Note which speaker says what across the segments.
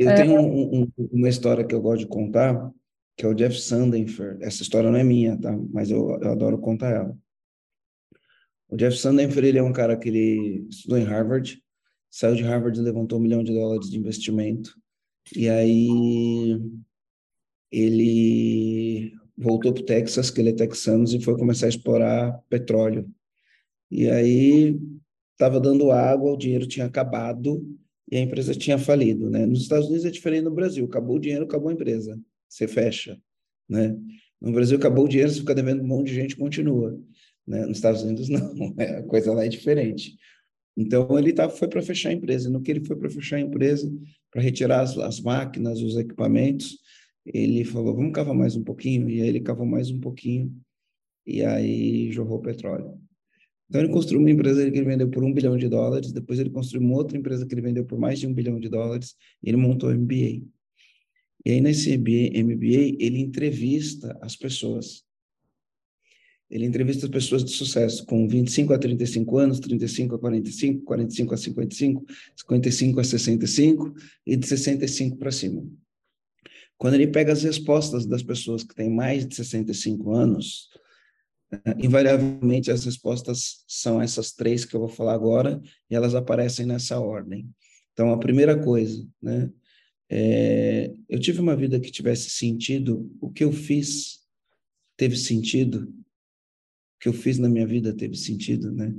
Speaker 1: Eu é... tenho um, um, uma história que eu gosto de contar, que é o Jeff Sandenfer. Essa história não é minha, tá? Mas eu, eu adoro contar ela. O Jeff Sandenfer, ele é um cara que ele estudou em Harvard, saiu de Harvard e levantou um milhão de dólares de investimento. E aí ele voltou para o Texas, que ele é texano, e foi começar a explorar petróleo. E aí estava dando água, o dinheiro tinha acabado e a empresa tinha falido, né? Nos Estados Unidos é diferente do Brasil, acabou o dinheiro, acabou a empresa, você fecha, né? No Brasil acabou o dinheiro, você fica devendo um monte de gente, continua, né? Nos Estados Unidos não, a coisa lá é diferente. Então ele tá, foi para fechar a empresa, no que ele foi para fechar a empresa, para retirar as, as máquinas, os equipamentos, ele falou, vamos cavar mais um pouquinho, e aí ele cavou mais um pouquinho, e aí jorrou petróleo. Então, ele construiu uma empresa que ele vendeu por um bilhão de dólares, depois ele construiu uma outra empresa que ele vendeu por mais de um bilhão de dólares, e ele montou o MBA. E aí, nesse MBA, MBA, ele entrevista as pessoas. Ele entrevista as pessoas de sucesso com 25 a 35 anos, 35 a 45, 45 a 55, 55 a 65 e de 65 para cima. Quando ele pega as respostas das pessoas que têm mais de 65 anos, invariavelmente as respostas são essas três que eu vou falar agora e elas aparecem nessa ordem. Então, a primeira coisa, né? É, eu tive uma vida que tivesse sentido, o que eu fiz teve sentido, o que eu fiz na minha vida teve sentido, né?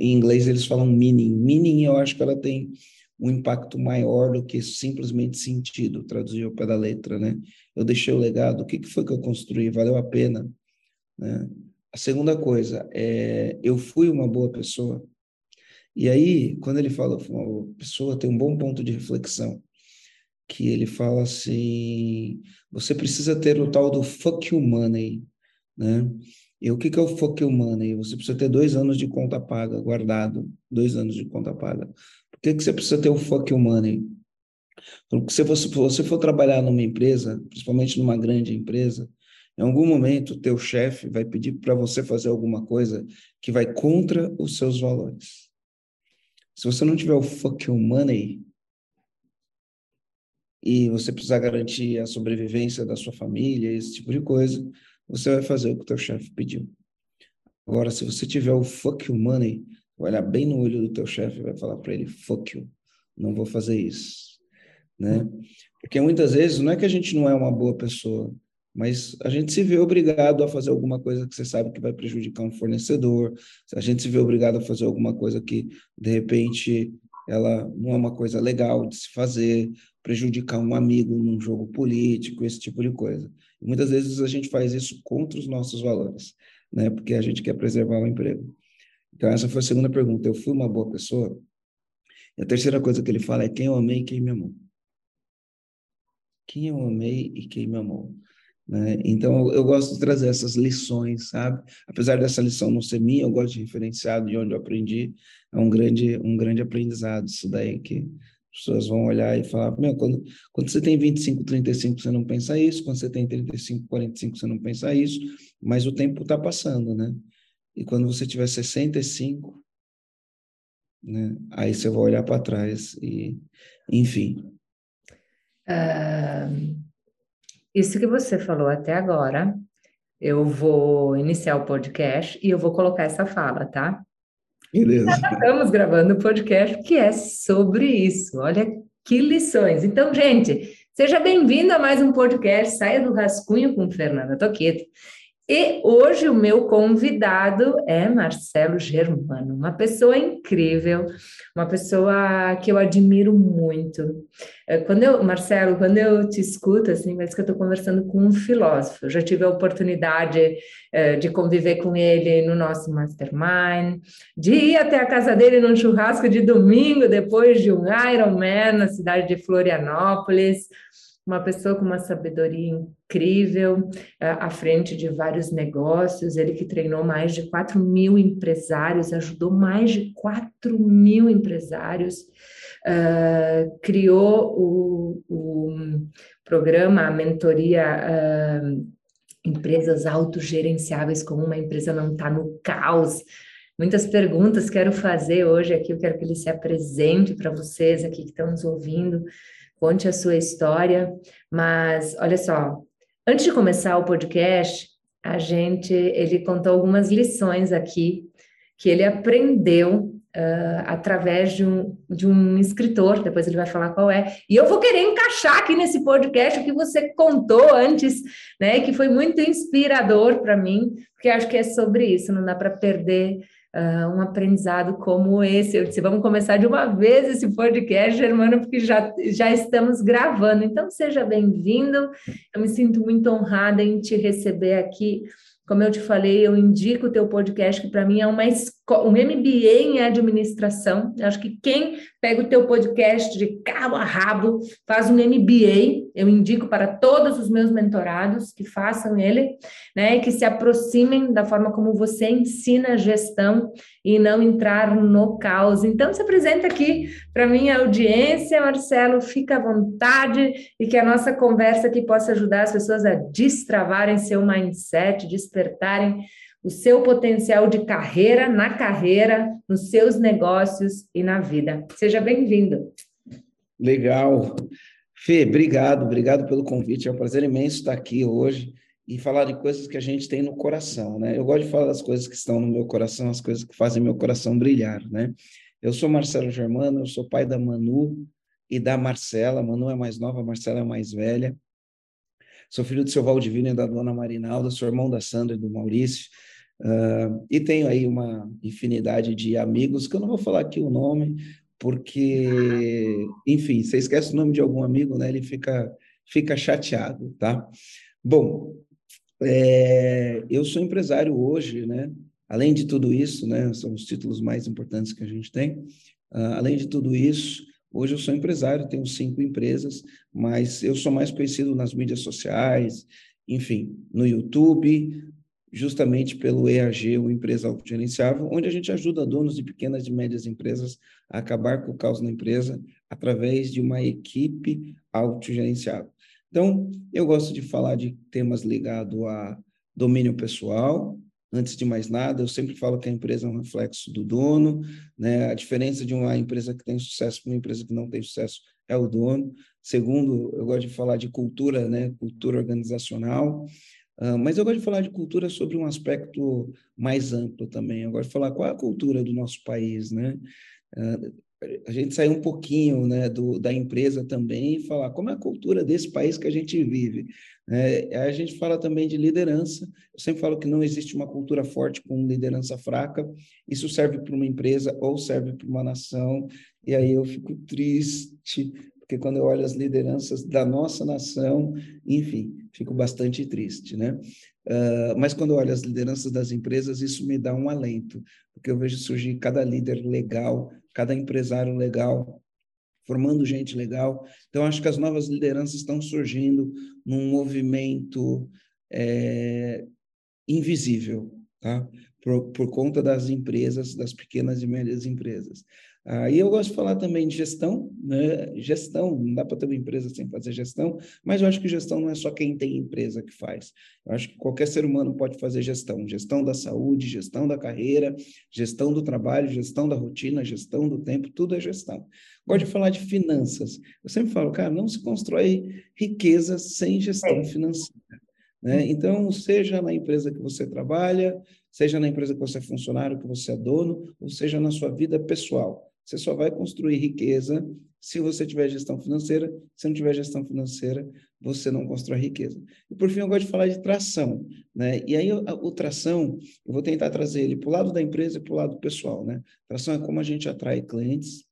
Speaker 1: Em inglês eles falam meaning. Meaning eu acho que ela tem um impacto maior do que simplesmente sentido, traduzir ao pé da letra, né? Eu deixei o legado, o que, que foi que eu construí? Valeu a pena? Né? A segunda coisa, é, eu fui uma boa pessoa. E aí, quando ele fala, uma pessoa tem um bom ponto de reflexão, que ele fala assim, você precisa ter o tal do fuck you money, né? E o que, que é o fuck you money? Você precisa ter dois anos de conta paga, guardado, dois anos de conta paga. Por que, que você precisa ter o fuck you money? Porque se você, se você for trabalhar numa empresa, principalmente numa grande empresa, em algum momento, teu chefe vai pedir para você fazer alguma coisa que vai contra os seus valores. Se você não tiver o fuck you money e você precisar garantir a sobrevivência da sua família, esse tipo de coisa, você vai fazer o que teu chefe pediu. Agora, se você tiver o fuck you money, vai olhar bem no olho do teu chefe e vai falar para ele, fuck you, não vou fazer isso, né? Porque muitas vezes não é que a gente não é uma boa pessoa, mas a gente se vê obrigado a fazer alguma coisa que você sabe que vai prejudicar um fornecedor, a gente se vê obrigado a fazer alguma coisa que, de repente, ela não é uma coisa legal de se fazer, prejudicar um amigo num jogo político, esse tipo de coisa. Muitas vezes a gente faz isso contra os nossos valores, né? Porque a gente quer preservar o emprego. Então, essa foi a segunda pergunta. Eu fui uma boa pessoa? E a terceira coisa que ele fala é quem eu amei e quem me amou. Quem eu amei e quem me amou. Né? Então, eu gosto de trazer essas lições, sabe? Apesar dessa lição não ser minha, eu gosto de referenciar de onde eu aprendi. É um grande, um grande aprendizado isso daí, que as pessoas vão olhar e falar, meu, quando, quando você tem 25, 35, você não pensa isso, quando você tem 35, 45, você não pensa isso, mas o tempo está passando, né? E quando você tiver 65, né? Aí você vai olhar para trás e, enfim.
Speaker 2: Uh isso que você falou até agora, eu vou iniciar o podcast e eu vou colocar essa fala, tá?
Speaker 1: Beleza.
Speaker 2: Estamos gravando o um podcast que é sobre isso. Olha que lições. Então, gente, seja bem-vindo a mais um podcast Saia do Rascunho com Fernanda Toqueto. E hoje o meu convidado é Marcelo Germano, uma pessoa incrível, uma pessoa que eu admiro muito. É, quando eu, Marcelo, quando eu te escuto, assim, parece que eu estou conversando com um filósofo. Eu já tive a oportunidade é, de conviver com ele no nosso mastermind, de ir até a casa dele num churrasco de domingo, depois de um Ironman na cidade de Florianópolis uma pessoa com uma sabedoria incrível, é, à frente de vários negócios, ele que treinou mais de 4 mil empresários, ajudou mais de 4 mil empresários, uh, criou o, o, programa, a mentoria uh, Empresas Autogerenciáveis, como uma empresa não está no caos, muitas perguntas quero fazer hoje aqui, eu quero que ele se apresente para vocês aqui que estão nos ouvindo, conte a sua história. Mas olha só, antes de começar o podcast, a gente ele contou algumas lições aqui que ele aprendeu uh, através de um, de um escritor, depois ele vai falar qual é. E eu vou querer encaixar aqui nesse podcast o que você contou antes, né? Que foi muito inspirador para mim, porque acho que é sobre isso, não dá para perder. Uh, um aprendizado como esse. Eu disse, vamos começar de uma vez esse podcast, Germano, porque já, já estamos gravando. Então, seja bem-vindo. Eu me sinto muito honrada em te receber aqui como eu te falei, eu indico o teu podcast, que para mim é uma um MBA em administração. Eu acho que quem pega o teu podcast de cabo a rabo, faz um MBA, eu indico para todos os meus mentorados que façam ele, né, que se aproximem da forma como você ensina gestão e não entrar no caos. Então, se apresenta aqui para minha audiência, Marcelo, fica à vontade e que a nossa conversa aqui possa ajudar as pessoas a destravarem seu mindset, despertarem o seu potencial de carreira na carreira, nos seus negócios e na vida. Seja bem-vindo.
Speaker 1: Legal. Fê, obrigado, obrigado pelo convite. É um prazer imenso estar aqui hoje e falar de coisas que a gente tem no coração, né? Eu gosto de falar das coisas que estão no meu coração, as coisas que fazem meu coração brilhar, né? Eu sou Marcelo Germano, eu sou pai da Manu e da Marcela. Manu é mais nova, Marcela é mais velha. Sou filho do seu Valdivino e da dona Marinalda, sou irmão da Sandra e do Maurício. Uh, e tenho aí uma infinidade de amigos, que eu não vou falar aqui o nome, porque, enfim, você esquece o nome de algum amigo, né? Ele fica, fica chateado, tá? Bom, é, eu sou empresário hoje, né? Além de tudo isso, né? São os títulos mais importantes que a gente tem. Uh, além de tudo isso, hoje eu sou empresário, tenho cinco empresas, mas eu sou mais conhecido nas mídias sociais, enfim, no YouTube, justamente pelo EAG, o Empresa Autogerenciável, onde a gente ajuda donos de pequenas e médias empresas a acabar com o caos na empresa através de uma equipe autogerenciável. Então, eu gosto de falar de temas ligados a domínio pessoal. Antes de mais nada, eu sempre falo que a empresa é um reflexo do dono, né? A diferença de uma empresa que tem sucesso para uma empresa que não tem sucesso é o dono. Segundo, eu gosto de falar de cultura, né? Cultura organizacional. Uh, mas eu gosto de falar de cultura sobre um aspecto mais amplo também. Eu gosto de falar qual é a cultura do nosso país, né? Uh, a gente sair um pouquinho né, do, da empresa também e falar como é a cultura desse país que a gente vive. É, a gente fala também de liderança. Eu sempre falo que não existe uma cultura forte com liderança fraca. Isso serve para uma empresa ou serve para uma nação. E aí eu fico triste, porque quando eu olho as lideranças da nossa nação, enfim, fico bastante triste, né? Uh, mas quando eu olho as lideranças das empresas, isso me dá um alento, porque eu vejo surgir cada líder legal, cada empresário legal, formando gente legal. Então, acho que as novas lideranças estão surgindo num movimento é, invisível, tá? Por, por conta das empresas, das pequenas e médias empresas. Aí eu gosto de falar também de gestão, né? Gestão, não dá para ter uma empresa sem fazer gestão, mas eu acho que gestão não é só quem tem empresa que faz. Eu acho que qualquer ser humano pode fazer gestão, gestão da saúde, gestão da carreira, gestão do trabalho, gestão da rotina, gestão do tempo, tudo é gestão. Gosto de falar de finanças. Eu sempre falo, cara, não se constrói riqueza sem gestão é. financeira. Né? Então, seja na empresa que você trabalha, seja na empresa que você é funcionário, que você é dono, ou seja na sua vida pessoal. Você só vai construir riqueza se você tiver gestão financeira. Se não tiver gestão financeira, você não constrói riqueza. E por fim, eu gosto de falar de tração, né? E aí o, tração, eu vou tentar trazer ele para o lado da empresa e para o lado pessoal, né? Tração é como a gente atrai clientes,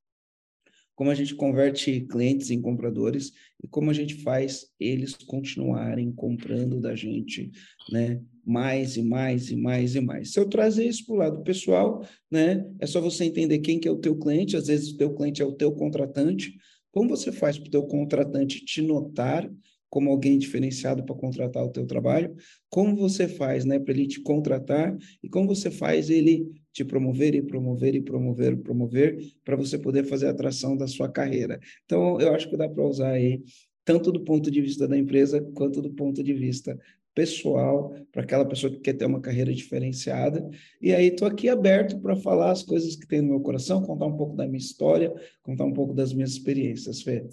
Speaker 1: como a gente converte clientes em compradores e como a gente faz eles continuarem comprando da gente, né? Mais e mais e mais e mais. Se eu trazer isso para o lado pessoal, né? É só você entender quem que é o teu cliente. Às vezes o teu cliente é o teu contratante. Como você faz para o teu contratante te notar como alguém diferenciado para contratar o teu trabalho, como você faz, né, para ele te contratar e como você faz ele te promover e promover e promover promover para você poder fazer a atração da sua carreira. Então, eu acho que dá para usar aí tanto do ponto de vista da empresa quanto do ponto de vista pessoal para aquela pessoa que quer ter uma carreira diferenciada. E aí estou aqui aberto para falar as coisas que tem no meu coração, contar um pouco da minha história, contar um pouco das minhas experiências, Fê.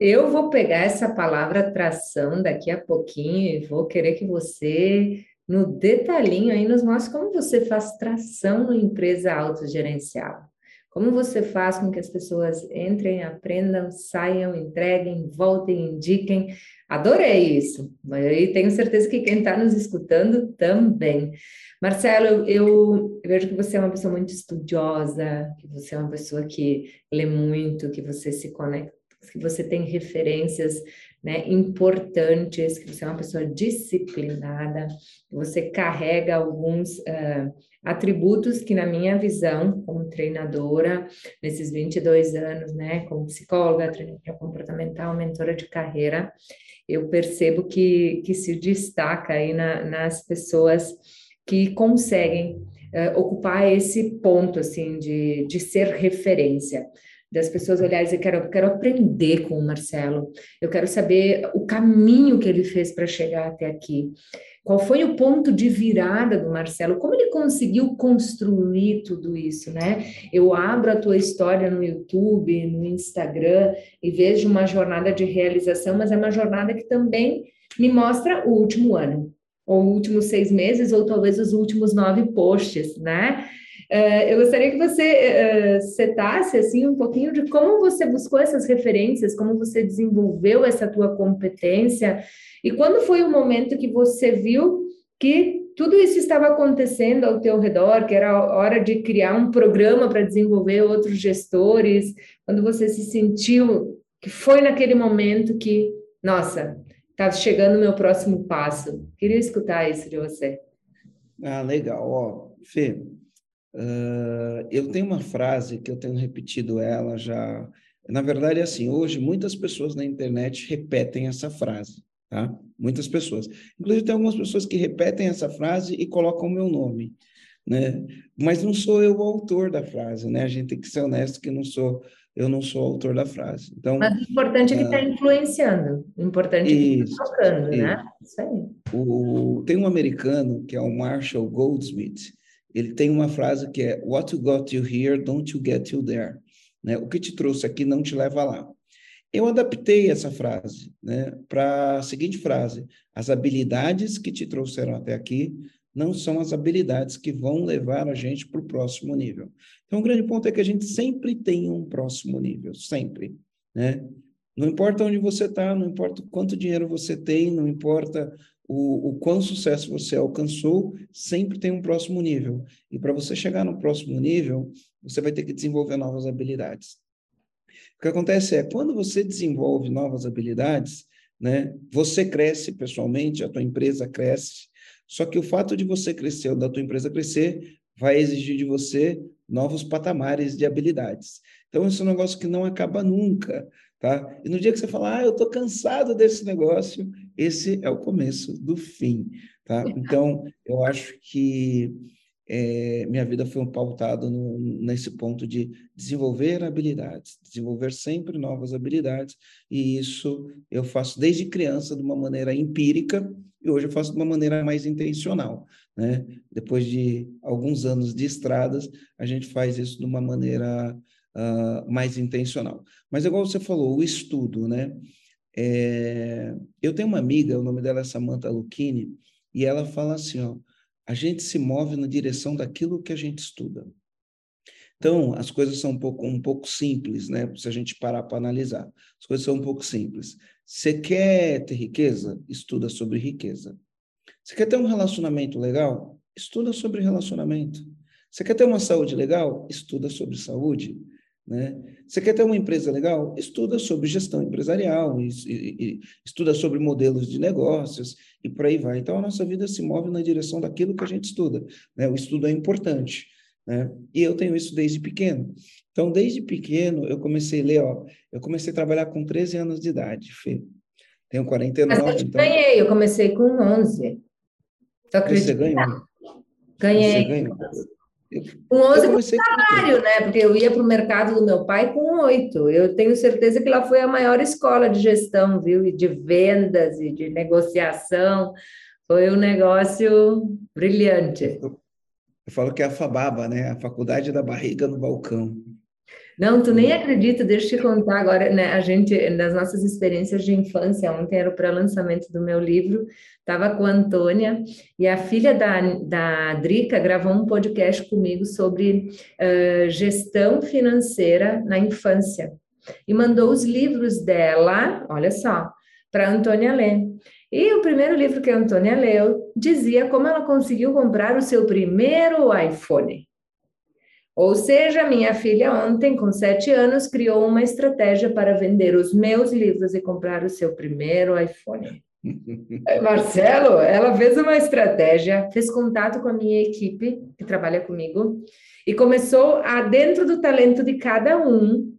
Speaker 2: Eu vou pegar essa palavra tração daqui a pouquinho e vou querer que você, no detalhinho aí, nos mostre como você faz tração na empresa autogerencial. Como você faz com que as pessoas entrem, aprendam, saiam, entreguem, voltem, indiquem. Adorei isso. E tenho certeza que quem está nos escutando também. Marcelo, eu, vejo que você é uma pessoa muito estudiosa, que você é uma pessoa que lê muito, que você se conecta, que você tem referências né, importantes, que você é uma pessoa disciplinada, você carrega alguns uh, atributos que, na minha visão, como treinadora, nesses 22 anos, né, como psicóloga, treinadora comportamental, mentora de carreira, eu percebo que, que se destaca aí na, nas pessoas que conseguem uh, ocupar esse ponto, assim, de, de ser referência das pessoas olharem e dizer, quero, quero aprender com o Marcelo, eu quero saber o caminho que ele fez para chegar até aqui. Qual foi o ponto de virada do Marcelo? Como ele conseguiu construir tudo isso, né? Eu abro a tua história no YouTube, no Instagram e vejo uma jornada de realização, mas é uma jornada que também me mostra o último ano, ou últimos seis meses, ou talvez os últimos nove posts, né? Uh, eu gostaria que você uh, setasse assim um pouquinho de como você buscou essas referências, como você desenvolveu essa tua competência e quando foi o momento que você viu que tudo isso estava acontecendo ao teu redor, que era hora de criar um programa para desenvolver outros gestores, quando você se sentiu que foi naquele momento que, nossa, está chegando o meu próximo passo. Queria escutar isso de você.
Speaker 1: Ah, legal. Ó, Fê, uh, eu tenho uma frase que eu tenho repetido ela já. Na verdade, é assim, hoje muitas pessoas na internet repetem essa frase tá? Muitas pessoas. Inclusive, tem algumas pessoas que repetem essa frase e colocam o meu nome, né? Mas não sou eu o autor da frase, né? A gente tem que ser honesto que não sou, eu não sou autor da frase. Então,
Speaker 2: Mas o importante é que está ah, influenciando, o importante é que está tocando, né? Isso aí.
Speaker 1: O, tem um americano, que é o Marshall Goldsmith, ele tem uma frase que é What you got you here, don't you get you there. Né? O que te trouxe aqui não te leva lá. Eu adaptei essa frase né, para a seguinte frase: as habilidades que te trouxeram até aqui não são as habilidades que vão levar a gente para o próximo nível. Então, o grande ponto é que a gente sempre tem um próximo nível, sempre. Né? Não importa onde você está, não importa quanto dinheiro você tem, não importa o, o quão sucesso você alcançou, sempre tem um próximo nível. E para você chegar no próximo nível, você vai ter que desenvolver novas habilidades. O que acontece é, quando você desenvolve novas habilidades, né, você cresce pessoalmente, a tua empresa cresce, só que o fato de você crescer ou da tua empresa crescer vai exigir de você novos patamares de habilidades. Então, esse é um negócio que não acaba nunca, tá? E no dia que você falar, ah, eu estou cansado desse negócio, esse é o começo do fim, tá? Então, eu acho que é, minha vida foi pautada no, nesse ponto de desenvolver habilidades, desenvolver sempre novas habilidades, e isso eu faço desde criança de uma maneira empírica, e hoje eu faço de uma maneira mais intencional. Né? Depois de alguns anos de estradas, a gente faz isso de uma maneira uh, mais intencional. Mas, igual você falou, o estudo, né? É, eu tenho uma amiga, o nome dela é Samantha Lucchini, e ela fala assim, ó, a gente se move na direção daquilo que a gente estuda. Então, as coisas são um pouco, um pouco simples, né? Se a gente parar para analisar. As coisas são um pouco simples. Você quer ter riqueza? Estuda sobre riqueza. Você quer ter um relacionamento legal? Estuda sobre relacionamento. Você quer ter uma saúde legal? Estuda sobre saúde. Né? Você quer ter uma empresa legal? Estuda sobre gestão empresarial, e, e, estuda sobre modelos de negócios e por aí vai. Então, a nossa vida se move na direção daquilo que a gente estuda. Né? O estudo é importante. Né? E eu tenho isso desde pequeno. Então, desde pequeno, eu comecei a ler, ó, eu comecei a trabalhar com 13 anos de idade, Fê. Tenho 49.
Speaker 2: Mas eu então... ganhei, eu comecei com 11. Você ganhou? Ganhei. Você ganhou. Com 11 com salário, né? Porque eu ia para o mercado do meu pai com oito. Eu tenho certeza que lá foi a maior escola de gestão, viu? E de vendas e de negociação. Foi um negócio brilhante.
Speaker 1: Eu, eu falo que é a FABABA, né? A Faculdade da Barriga no Balcão.
Speaker 2: Não, tu nem acredita, deixa eu te contar agora, né? A gente, nas nossas experiências de infância, ontem era o pré-lançamento do meu livro, estava com a Antônia, e a filha da, da Drica gravou um podcast comigo sobre uh, gestão financeira na infância. E mandou os livros dela, olha só, para a Antônia ler. E o primeiro livro que a Antônia leu dizia como ela conseguiu comprar o seu primeiro iPhone. Ou seja, minha filha ontem, com sete anos, criou uma estratégia para vender os meus livros e comprar o seu primeiro iPhone. Marcelo, ela fez uma estratégia, fez contato com a minha equipe que trabalha comigo e começou a, dentro do talento de cada um,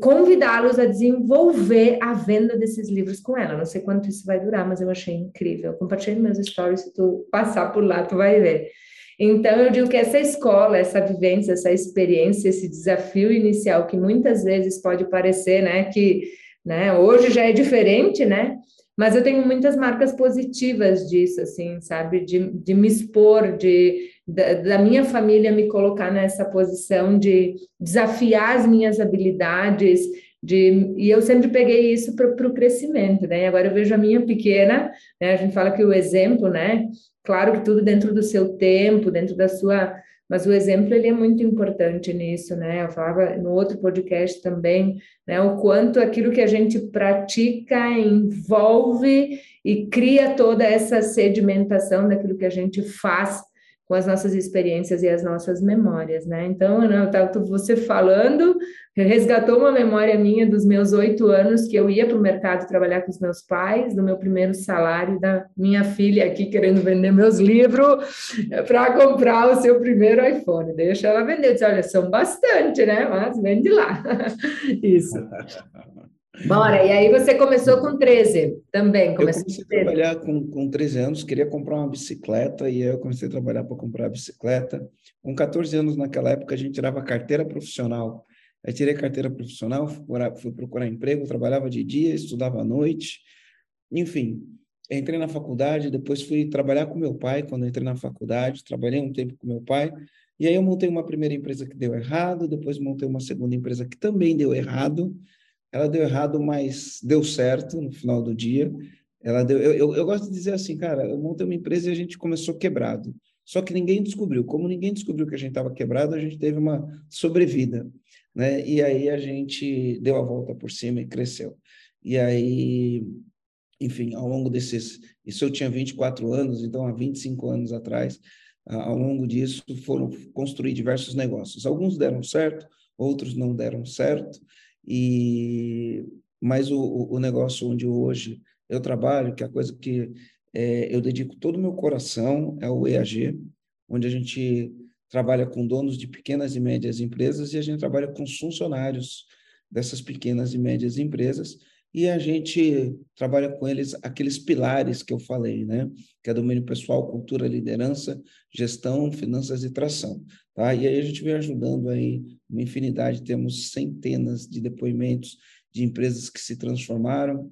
Speaker 2: convidá-los a desenvolver a venda desses livros com ela. Não sei quanto isso vai durar, mas eu achei incrível. Compartilhe meus stories, se tu passar por lá, tu vai ver. Então, eu digo que essa escola, essa vivência, essa experiência, esse desafio inicial, que muitas vezes pode parecer, né, que né, hoje já é diferente, né? Mas eu tenho muitas marcas positivas disso, assim, sabe? De, de me expor, de da, da, minha família me colocar nessa posição de desafiar as minhas habilidades, de, e eu sempre peguei isso para o crescimento, né? Agora eu vejo a minha pequena, né? A gente fala que o exemplo, né? Claro que tudo dentro do seu tempo, dentro da sua. Mas o exemplo ele é muito importante nisso, né? Eu falava no outro podcast também, né? O quanto aquilo que a gente pratica envolve e cria toda essa sedimentação daquilo que a gente faz com as nossas experiências e as nossas memórias, né? Então, eu tava você falando, resgatou uma memória minha dos meus oito anos que eu ia para o mercado trabalhar com os meus pais, do meu primeiro salário, da minha filha aqui querendo vender meus livros para comprar o seu primeiro iPhone. Deixa ela vender. Eu disse, olha, são bastante, né? Mas vende lá. Isso. Bora, e aí você começou com 13 também.
Speaker 1: Eu comecei a trabalhar com, com 13 anos, queria comprar uma bicicleta, e aí eu comecei a trabalhar para comprar a bicicleta. Com 14 anos, naquela época, a gente tirava carteira profissional. Aí tirei carteira profissional, fui procurar, fui procurar emprego, trabalhava de dia, estudava à noite. Enfim, entrei na faculdade, depois fui trabalhar com meu pai, quando entrei na faculdade, trabalhei um tempo com meu pai, e aí eu montei uma primeira empresa que deu errado, depois montei uma segunda empresa que também deu errado, ela deu errado, mas deu certo no final do dia. Ela deu, eu, eu, eu gosto de dizer assim, cara, eu montei uma empresa e a gente começou quebrado. Só que ninguém descobriu. Como ninguém descobriu que a gente estava quebrado, a gente teve uma sobrevida, né? E aí a gente deu a volta por cima e cresceu. E aí, enfim, ao longo desses, isso eu tinha 24 anos, então há 25 anos atrás, ao longo disso foram construir diversos negócios. Alguns deram certo, outros não deram certo, e mas o, o negócio onde hoje eu trabalho, que é a coisa que é, eu dedico todo o meu coração, é o EAG, onde a gente trabalha com donos de pequenas e médias empresas e a gente trabalha com funcionários dessas pequenas e médias empresas e a gente trabalha com eles aqueles pilares que eu falei, né? Que é domínio pessoal, cultura, liderança, gestão, finanças e tração, tá? E aí a gente vem ajudando aí uma infinidade, temos centenas de depoimentos de empresas que se transformaram,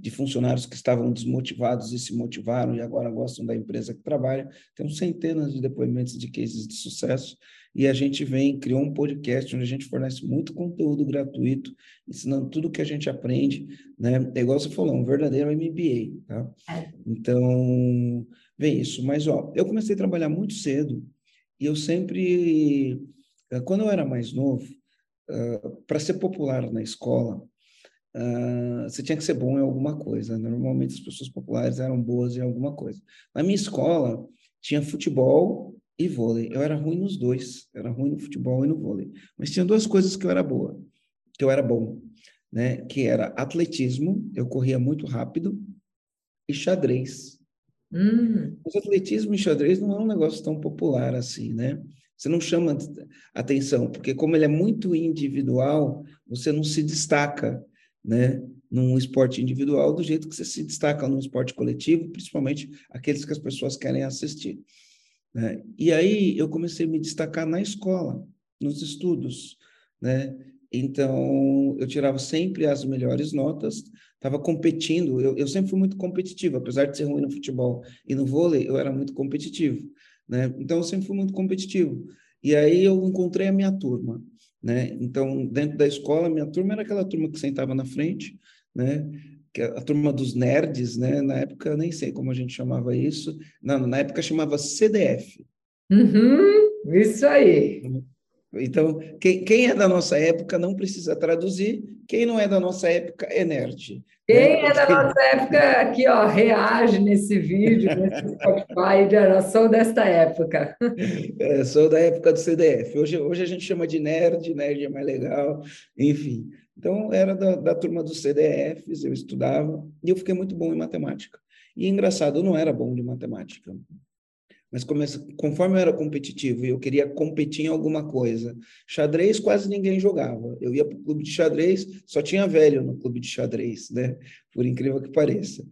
Speaker 1: de funcionários que estavam desmotivados e se motivaram e agora gostam da empresa que trabalha. Temos centenas de depoimentos de cases de sucesso e a gente vem, criou um podcast onde a gente fornece muito conteúdo gratuito, ensinando tudo o que a gente aprende, né? É igual você falou, um verdadeiro MBA, tá? É. Então, vem isso. Mas, ó, eu comecei a trabalhar muito cedo e eu sempre, eh, quando eu era mais novo, uh, para ser popular na escola, uh, você tinha que ser bom em alguma coisa. Né? Normalmente as pessoas populares eram boas em alguma coisa. Na minha escola, tinha futebol e vôlei. Eu era ruim nos dois, era ruim no futebol e no vôlei. Mas tinha duas coisas que eu era boa, que eu era bom, né? Que era atletismo, eu corria muito rápido, e xadrez. Hum. Mas atletismo e xadrez não é um negócio tão popular assim, né? Você não chama atenção, porque como ele é muito individual, você não se destaca, né? Num esporte individual do jeito que você se destaca num esporte coletivo, principalmente aqueles que as pessoas querem assistir. Né? E aí eu comecei a me destacar na escola, nos estudos, né? Então eu tirava sempre as melhores notas, estava competindo. Eu, eu sempre fui muito competitivo, apesar de ser ruim no futebol e no vôlei, eu era muito competitivo, né? Então eu sempre fui muito competitivo. E aí eu encontrei a minha turma, né? Então, dentro da escola, minha turma era aquela turma que sentava na frente, né? Que a turma dos nerds, né? Na época, nem sei como a gente chamava isso. Não, na época chamava CDF.
Speaker 2: Uhum, isso aí.
Speaker 1: Então, quem, quem, é da nossa época não precisa traduzir, quem não é da nossa época é nerd.
Speaker 2: Quem né? é da nossa época aqui, ó, reage nesse vídeo, nesse Spotify, eu sou desta época.
Speaker 1: É, sou da época do CDF. Hoje, hoje a gente chama de nerd, nerd é mais legal, enfim. Então, era da, da turma dos CDFs, eu estudava, e eu fiquei muito bom em matemática. E engraçado, eu não era bom de matemática. Mas conforme eu era competitivo e eu queria competir em alguma coisa, xadrez quase ninguém jogava. Eu ia para o clube de xadrez, só tinha velho no clube de xadrez, né? Por incrível que pareça.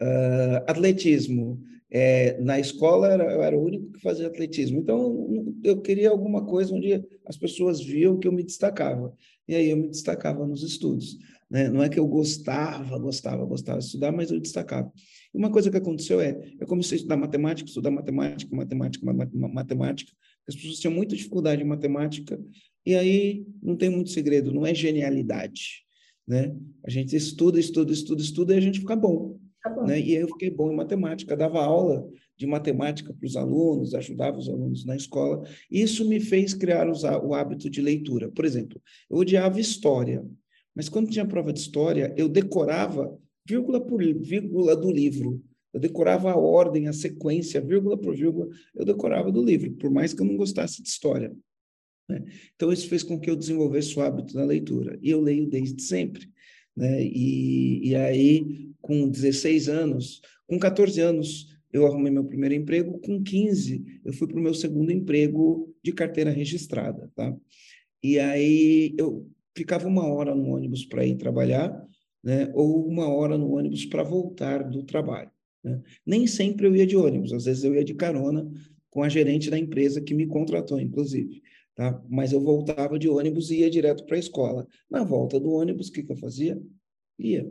Speaker 1: Uh, atletismo. É, na escola era, eu era o único que fazia atletismo. Então eu queria alguma coisa onde as pessoas viam que eu me destacava. E aí eu me destacava nos estudos. Né? Não é que eu gostava, gostava, gostava de estudar, mas eu destacava. Uma coisa que aconteceu é, eu comecei a estudar matemática, estudar matemática, matemática, matemática. As pessoas tinham muita dificuldade em matemática, e aí não tem muito segredo, não é genialidade, né? A gente estuda, estuda, estuda, estuda, e a gente fica bom. Tá. Né? E aí eu fiquei bom em matemática, dava aula de matemática para os alunos, ajudava os alunos na escola. Isso me fez criar o hábito de leitura. Por exemplo, eu odiava história, mas quando tinha prova de história, eu decorava vírgula por vírgula do livro. Eu decorava a ordem, a sequência, vírgula por vírgula, eu decorava do livro, por mais que eu não gostasse de história. Né? Então, isso fez com que eu desenvolvesse o hábito da leitura. E eu leio desde sempre. Né? E, e aí, com 16 anos, com 14 anos, eu arrumei meu primeiro emprego. Com 15, eu fui para o meu segundo emprego de carteira registrada. Tá? E aí, eu ficava uma hora no ônibus para ir trabalhar né, ou uma hora no ônibus para voltar do trabalho. Né? Nem sempre eu ia de ônibus, às vezes eu ia de carona com a gerente da empresa que me contratou, inclusive. Tá? Mas eu voltava de ônibus e ia direto para a escola. Na volta do ônibus, o que, que eu fazia? Lia.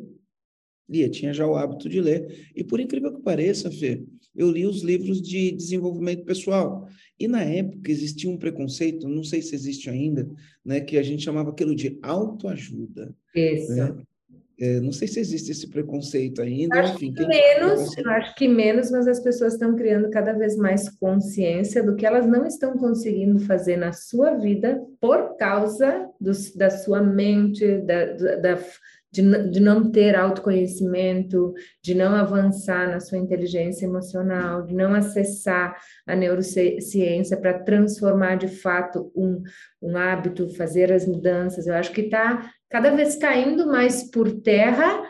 Speaker 1: Lia, tinha já o hábito de ler. E por incrível que pareça, Fê, eu li os livros de desenvolvimento pessoal. E na época existia um preconceito, não sei se existe ainda, né, que a gente chamava aquilo de autoajuda.
Speaker 2: Isso.
Speaker 1: Né? É, não sei se existe esse preconceito ainda.
Speaker 2: Acho enfim, que menos, eu acho que menos, mas as pessoas estão criando cada vez mais consciência do que elas não estão conseguindo fazer na sua vida por causa da sua mente, da, da, de, de não ter autoconhecimento, de não avançar na sua inteligência emocional, de não acessar a neurociência para transformar de fato um, um hábito, fazer as mudanças. Eu acho que está cada vez caindo mais por terra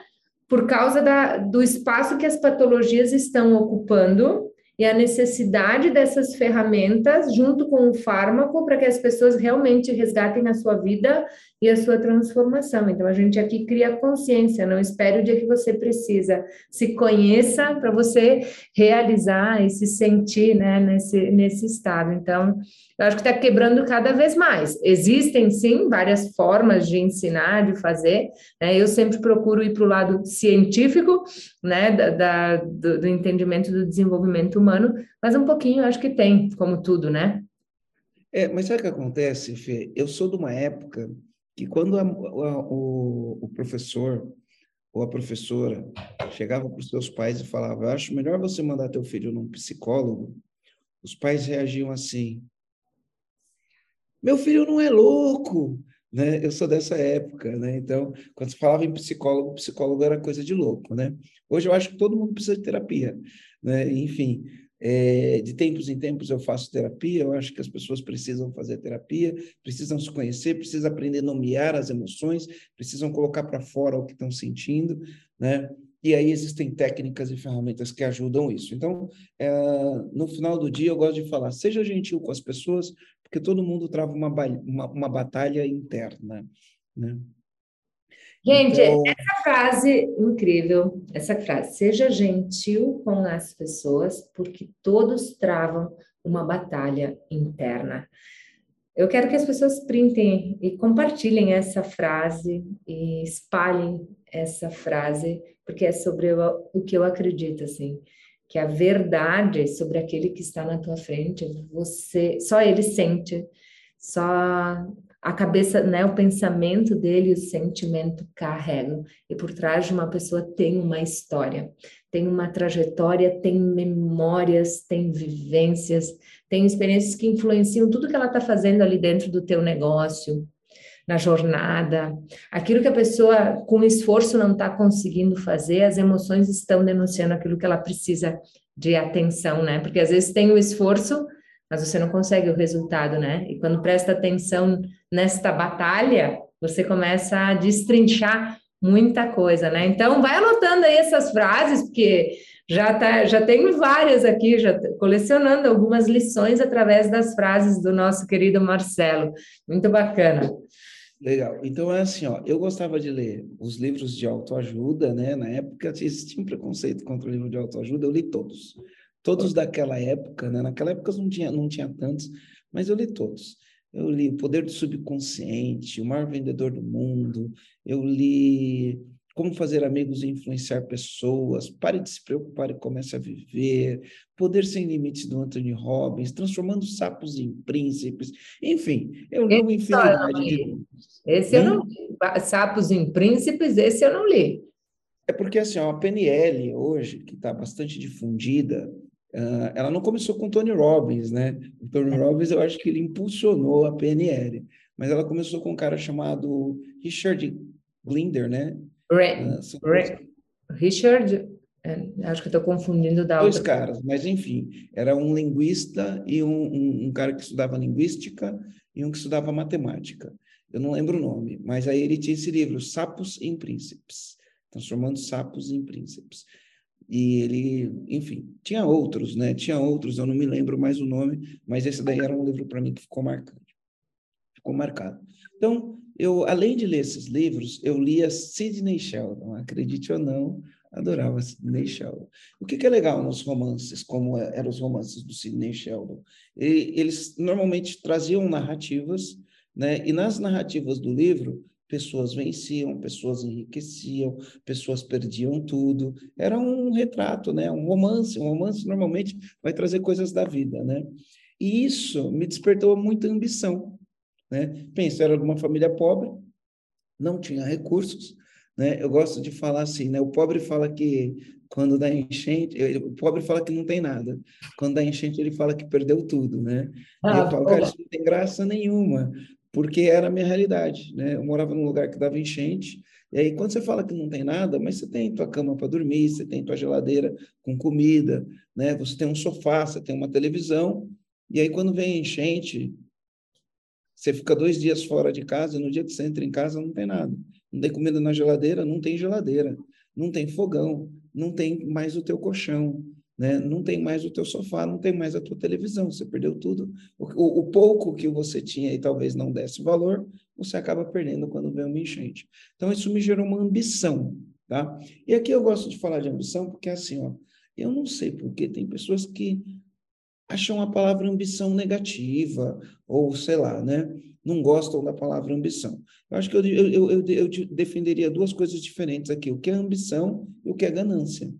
Speaker 2: por causa da, do espaço que as patologias estão ocupando e a necessidade dessas ferramentas junto com o fármaco para que as pessoas realmente resgatem a sua vida e a sua transformação. Então a gente aqui cria consciência, não espere o dia que você precisa, se conheça para você realizar e se sentir, né, nesse nesse estado. Então eu acho que está quebrando cada vez mais. Existem, sim, várias formas de ensinar, de fazer. Né? Eu sempre procuro ir para o lado científico, né, da, da do, do, entendimento do desenvolvimento humano, mas um pouquinho acho que tem, como tudo, né?
Speaker 1: É, mas sabe o que acontece, Fê? Eu sou de uma época que quando a, a, o, o professor ou a professora chegava para os seus pais e falava, eu acho melhor você mandar teu filho num psicólogo, os pais reagiam assim, meu filho não é louco, né? Eu sou dessa época, né? Então, quando se falava em psicólogo, psicólogo era coisa de louco, né? Hoje eu acho que todo mundo precisa de terapia, né? Enfim, é, de tempos em tempos eu faço terapia, eu acho que as pessoas precisam fazer terapia, precisam se conhecer, precisam aprender a nomear as emoções, precisam colocar para fora o que estão sentindo, né? E aí existem técnicas e ferramentas que ajudam isso. Então, é, no final do dia, eu gosto de falar: seja gentil com as pessoas, porque todo mundo trava uma, uma, uma batalha interna. Né?
Speaker 2: Gente, então... essa frase incrível, essa frase, seja gentil com as pessoas, porque todos travam uma batalha interna. Eu quero que as pessoas printem e compartilhem essa frase e espalhem essa frase, porque é sobre o, o que eu acredito, assim. que a verdade sobre aquele que está na tua frente, você, só ele sente, só a cabeça, né, o pensamento dele, o sentimento carregam. E por trás de uma pessoa tem uma história, tem uma trajetória, tem memórias, tem vivências, tem experiências que influenciam tudo que ela está fazendo ali dentro do teu negócio, na jornada, aquilo que a pessoa com esforço não está conseguindo fazer, as emoções estão denunciando aquilo que ela precisa de atenção, né? Porque às vezes tem o esforço, mas você não consegue o resultado, né? E quando presta atenção nesta batalha, você começa a destrinchar muita coisa, né? Então, vai anotando aí essas frases, porque já, tá, já tenho várias aqui, já colecionando algumas lições através das frases do nosso querido Marcelo. Muito bacana.
Speaker 1: Legal. Então é assim, ó, eu gostava de ler os livros de autoajuda, né? Na época existia um preconceito contra o livro de autoajuda, eu li todos. Todos daquela época, né? Naquela época não tinha, não tinha tantos, mas eu li todos. Eu li O Poder do Subconsciente, O Maior Vendedor do Mundo, eu li como fazer amigos e influenciar pessoas, pare de se preocupar e comece a viver, Poder Sem Limites do Anthony Robbins, Transformando Sapos em Príncipes, enfim, eu li uma infinidade de livros.
Speaker 2: Esse eu não li. Sapos em Príncipes, esse eu não li.
Speaker 1: É porque assim, ó, a PNL hoje, que está bastante difundida, uh, ela não começou com Tony Robbins, né? O Tony é. Robbins, eu acho que ele impulsionou a PNL, mas ela começou com um cara chamado Richard Glinder, né?
Speaker 2: Richard, é, acho que estou confundindo da
Speaker 1: Dois outra. caras, mas enfim, era um linguista e um, um, um, cara que estudava linguística e um que estudava matemática. Eu não lembro o nome, mas aí ele tinha esse livro, Sapos em Príncipes, transformando sapos em príncipes. E ele, enfim, tinha outros, né? Tinha outros, eu não me lembro mais o nome, mas esse daí era um livro para mim que ficou marcante. Ficou marcado. Então, eu, além de ler esses livros, eu lia Sidney Sheldon, acredite ou não, adorava Sidney Sheldon. O que, que é legal nos romances, como é, eram os romances do Sidney Sheldon? E, eles normalmente traziam narrativas, né? E nas narrativas do livro, pessoas venciam, pessoas enriqueciam, pessoas perdiam tudo. Era um retrato, né? Um romance. Um romance normalmente vai trazer coisas da vida, né? E isso me despertou muita ambição né? Pensa, era uma família pobre, não tinha recursos. Né? Eu gosto de falar assim, né? o pobre fala que quando dá enchente, o pobre fala que não tem nada. Quando dá enchente, ele fala que perdeu tudo, né? Ah, e eu falo, cara, isso não tem graça nenhuma, porque era a minha realidade, né? Eu morava num lugar que dava enchente, e aí quando você fala que não tem nada, mas você tem tua cama para dormir, você tem tua geladeira com comida, né? Você tem um sofá, você tem uma televisão, e aí quando vem enchente, você fica dois dias fora de casa, e no dia que você entra em casa não tem nada. Não tem comida na geladeira, não tem geladeira. Não tem fogão, não tem mais o teu colchão, né? não tem mais o teu sofá, não tem mais a tua televisão. Você perdeu tudo. O, o pouco que você tinha e talvez não desse valor, você acaba perdendo quando vem uma enchente. Então, isso me gerou uma ambição. Tá? E aqui eu gosto de falar de ambição porque, assim, ó, eu não sei porque tem pessoas que acham a palavra ambição negativa, ou sei lá, né? Não gostam da palavra ambição. Eu acho que eu, eu, eu, eu defenderia duas coisas diferentes aqui: o que é ambição e o que é ganância.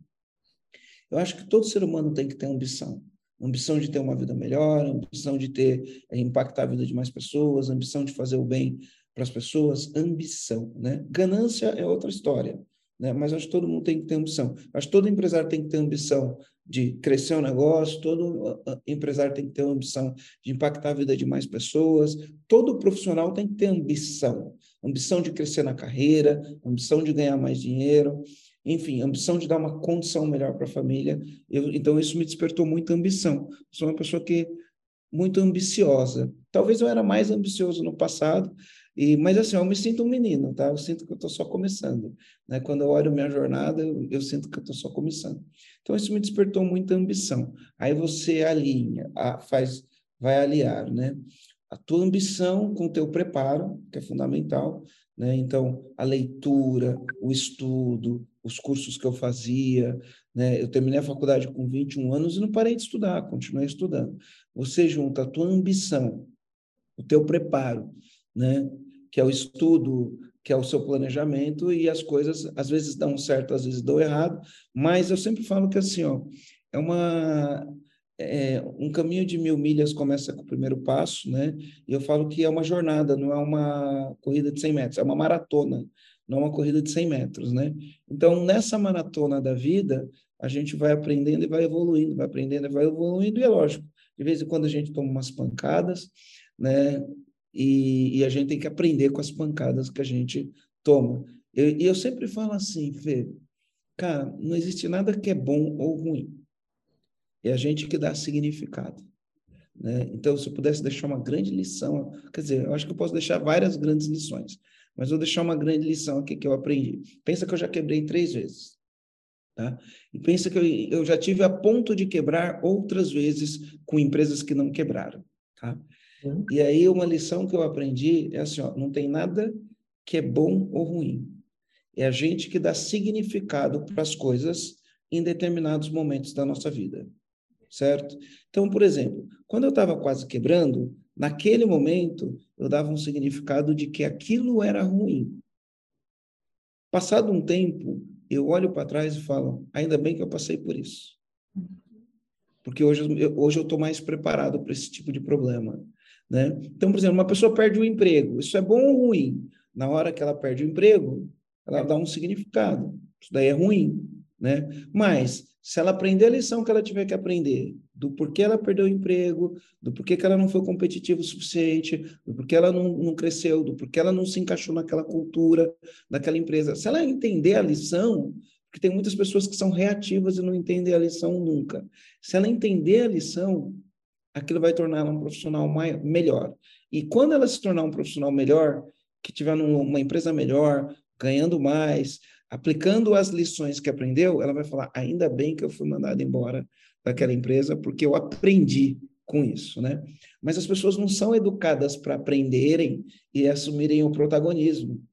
Speaker 1: Eu acho que todo ser humano tem que ter ambição. Ambição de ter uma vida melhor, ambição de ter é, impactar a vida de mais pessoas, ambição de fazer o bem para as pessoas, ambição, né? Ganância é outra história, né? Mas acho que todo mundo tem que ter ambição. Acho que todo empresário tem que ter ambição de crescer o negócio, todo empresário tem que ter ambição de impactar a vida de mais pessoas, todo profissional tem que ter ambição, ambição de crescer na carreira, ambição de ganhar mais dinheiro, enfim, ambição de dar uma condição melhor para a família. Eu, então, isso me despertou muita ambição. Sou uma pessoa que muito ambiciosa. Talvez eu era mais ambicioso no passado, e, mas assim, eu me sinto um menino, tá? Eu sinto que eu estou só começando. Né? Quando eu olho minha jornada, eu, eu sinto que eu estou só começando. Então, isso me despertou muita ambição. Aí você alinha, a, faz, vai aliar, né? A tua ambição com o teu preparo, que é fundamental, né? Então, a leitura, o estudo, os cursos que eu fazia, né? Eu terminei a faculdade com 21 anos e não parei de estudar, continuei estudando. Você junta a tua ambição, o teu preparo, né? que é o estudo, que é o seu planejamento, e as coisas às vezes dão certo, às vezes dão errado, mas eu sempre falo que assim, ó, é uma é, um caminho de mil milhas começa com o primeiro passo, né? E eu falo que é uma jornada, não é uma corrida de 100 metros, é uma maratona, não é uma corrida de 100 metros, né? Então, nessa maratona da vida, a gente vai aprendendo e vai evoluindo, vai aprendendo e vai evoluindo, e é lógico, de vez em quando a gente toma umas pancadas, né? E, e a gente tem que aprender com as pancadas que a gente toma. E eu, eu sempre falo assim, Fê, cara, não existe nada que é bom ou ruim. É a gente que dá significado. Né? Então, se eu pudesse deixar uma grande lição, quer dizer, eu acho que eu posso deixar várias grandes lições, mas vou deixar uma grande lição aqui que eu aprendi. Pensa que eu já quebrei três vezes. Tá? E pensa que eu, eu já tive a ponto de quebrar outras vezes com empresas que não quebraram. Tá? Uhum. E aí, uma lição que eu aprendi é assim: ó, não tem nada que é bom ou ruim. É a gente que dá significado para as coisas em determinados momentos da nossa vida certo? Então, por exemplo, quando eu estava quase quebrando, naquele momento eu dava um significado de que aquilo era ruim. Passado um tempo, eu olho para trás e falo: ainda bem que eu passei por isso. Porque hoje, eu, hoje eu estou mais preparado para esse tipo de problema. Né? Então, por exemplo, uma pessoa perde o emprego. Isso é bom ou ruim? Na hora que ela perde o emprego, ela dá um significado. Isso daí é ruim. Né? Mas se ela aprender a lição que ela tiver que aprender, do porquê ela perdeu o emprego, do porquê que ela não foi competitiva o suficiente, do porquê ela não, não cresceu, do porquê ela não se encaixou naquela cultura, daquela empresa. Se ela entender a lição, porque tem muitas pessoas que são reativas e não entendem a lição nunca. Se ela entender a lição, aquilo vai tornar ela um profissional melhor. E quando ela se tornar um profissional melhor, que tiver numa empresa melhor, ganhando mais, aplicando as lições que aprendeu, ela vai falar: ainda bem que eu fui mandado embora daquela empresa, porque eu aprendi com isso, né? Mas as pessoas não são educadas para aprenderem e assumirem o protagonismo.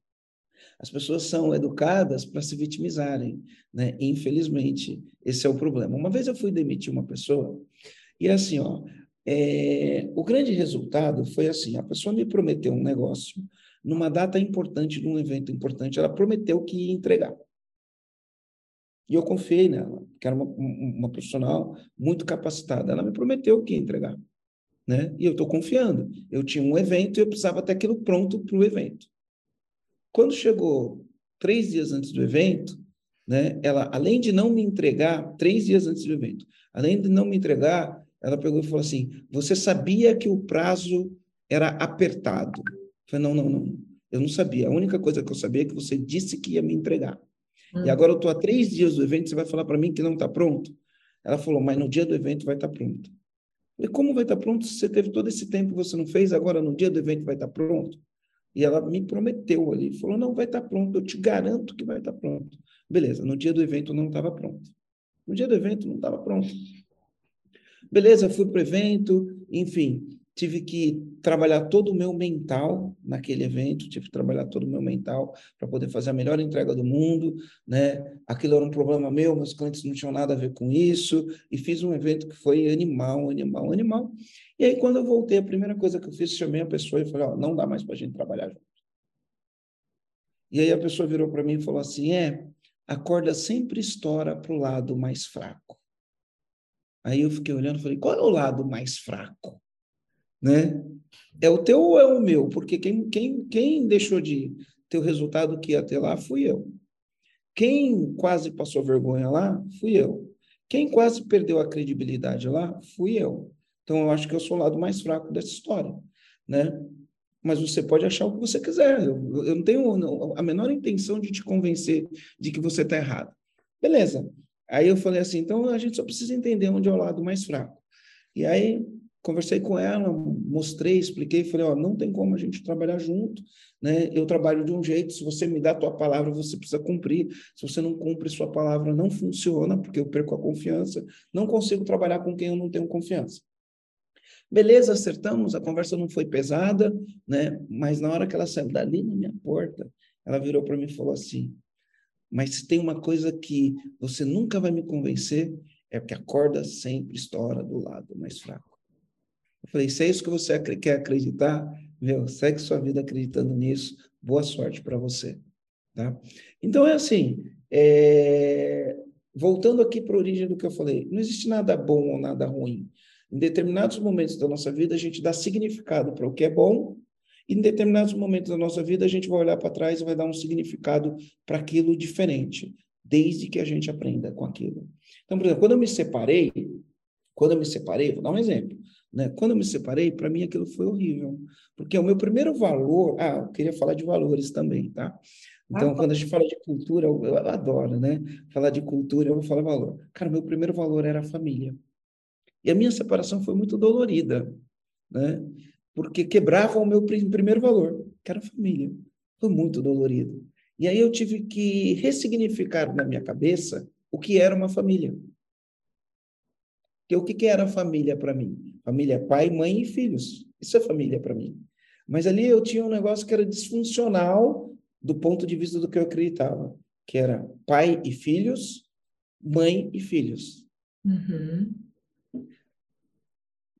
Speaker 1: As pessoas são educadas para se vitimizarem, né? Infelizmente, esse é o problema. Uma vez eu fui demitir uma pessoa e assim, ó, é, o grande resultado foi assim: a pessoa me prometeu um negócio numa data importante, num evento importante, ela prometeu que ia entregar. E eu confiei nela, que era uma, uma profissional muito capacitada. Ela me prometeu que ia entregar. Né? E eu estou confiando. Eu tinha um evento e eu precisava ter aquilo pronto para o evento. Quando chegou três dias antes do evento, né, ela, além de não me entregar, três dias antes do evento, além de não me entregar, ela pegou e falou assim: Você sabia que o prazo era apertado? Falei, não, não, não. Eu não sabia. A única coisa que eu sabia é que você disse que ia me entregar. Hum. E agora eu estou há três dias do evento, você vai falar para mim que não está pronto? Ela falou, mas no dia do evento vai estar tá pronto. Eu falei, como vai estar tá pronto se você teve todo esse tempo você não fez, agora no dia do evento vai estar tá pronto? E ela me prometeu ali, falou, não, vai estar tá pronto, eu te garanto que vai estar tá pronto. Beleza, no dia do evento não estava pronto. No dia do evento não estava pronto. Beleza, fui para o evento, enfim, tive que trabalhar todo o meu mental naquele evento, tive que trabalhar todo o meu mental para poder fazer a melhor entrega do mundo, né? Aquilo era um problema meu, meus clientes não tinham nada a ver com isso, e fiz um evento que foi animal, animal, animal. E aí, quando eu voltei, a primeira coisa que eu fiz, chamei a pessoa e falei, ó, não dá mais para a gente trabalhar junto. E aí a pessoa virou para mim e falou assim, é, a corda sempre estoura para o lado mais fraco. Aí eu fiquei olhando e falei, qual é o lado mais fraco? Né? É o teu ou é o meu? Porque quem, quem, quem deixou de ter o resultado que ia ter lá fui eu. Quem quase passou vergonha lá fui eu. Quem quase perdeu a credibilidade lá fui eu. Então eu acho que eu sou o lado mais fraco dessa história, né? Mas você pode achar o que você quiser. Eu, eu não tenho a menor intenção de te convencer de que você está errado. Beleza. Aí eu falei assim, então a gente só precisa entender onde é o lado mais fraco. E aí conversei com ela, mostrei, expliquei, falei, ó, não tem como a gente trabalhar junto, né? Eu trabalho de um jeito, se você me dá a tua palavra, você precisa cumprir. Se você não cumpre sua palavra, não funciona, porque eu perco a confiança. Não consigo trabalhar com quem eu não tenho confiança. Beleza, acertamos, a conversa não foi pesada, né? Mas na hora que ela saiu dali na minha porta, ela virou para mim e falou assim: "Mas se tem uma coisa que você nunca vai me convencer, é que a corda sempre estoura do lado mais fraco." Eu falei, se é isso que você quer acreditar, meu, segue sua vida acreditando nisso, boa sorte para você. Tá? Então, é assim, é... voltando aqui para a origem do que eu falei, não existe nada bom ou nada ruim. Em determinados momentos da nossa vida, a gente dá significado para o que é bom, e em determinados momentos da nossa vida, a gente vai olhar para trás e vai dar um significado para aquilo diferente, desde que a gente aprenda com aquilo. Então, por exemplo, quando eu me separei, quando eu me separei, vou dar um exemplo. Né? Quando eu me separei, para mim aquilo foi horrível, porque o meu primeiro valor, ah, eu queria falar de valores também, tá? Então, ah, quando a gente fala de cultura, eu, eu, adoro, né? Falar de cultura, eu vou falar valor. Cara, meu primeiro valor era a família. E a minha separação foi muito dolorida, né? Porque quebrava o meu primeiro valor, que era a família. Foi muito dolorido. E aí eu tive que ressignificar na minha cabeça o que era uma família. Que o que, que era família para mim? Família pai, mãe e filhos. Isso é família para mim. Mas ali eu tinha um negócio que era disfuncional do ponto de vista do que eu acreditava, que era pai e filhos, mãe e filhos. Uhum.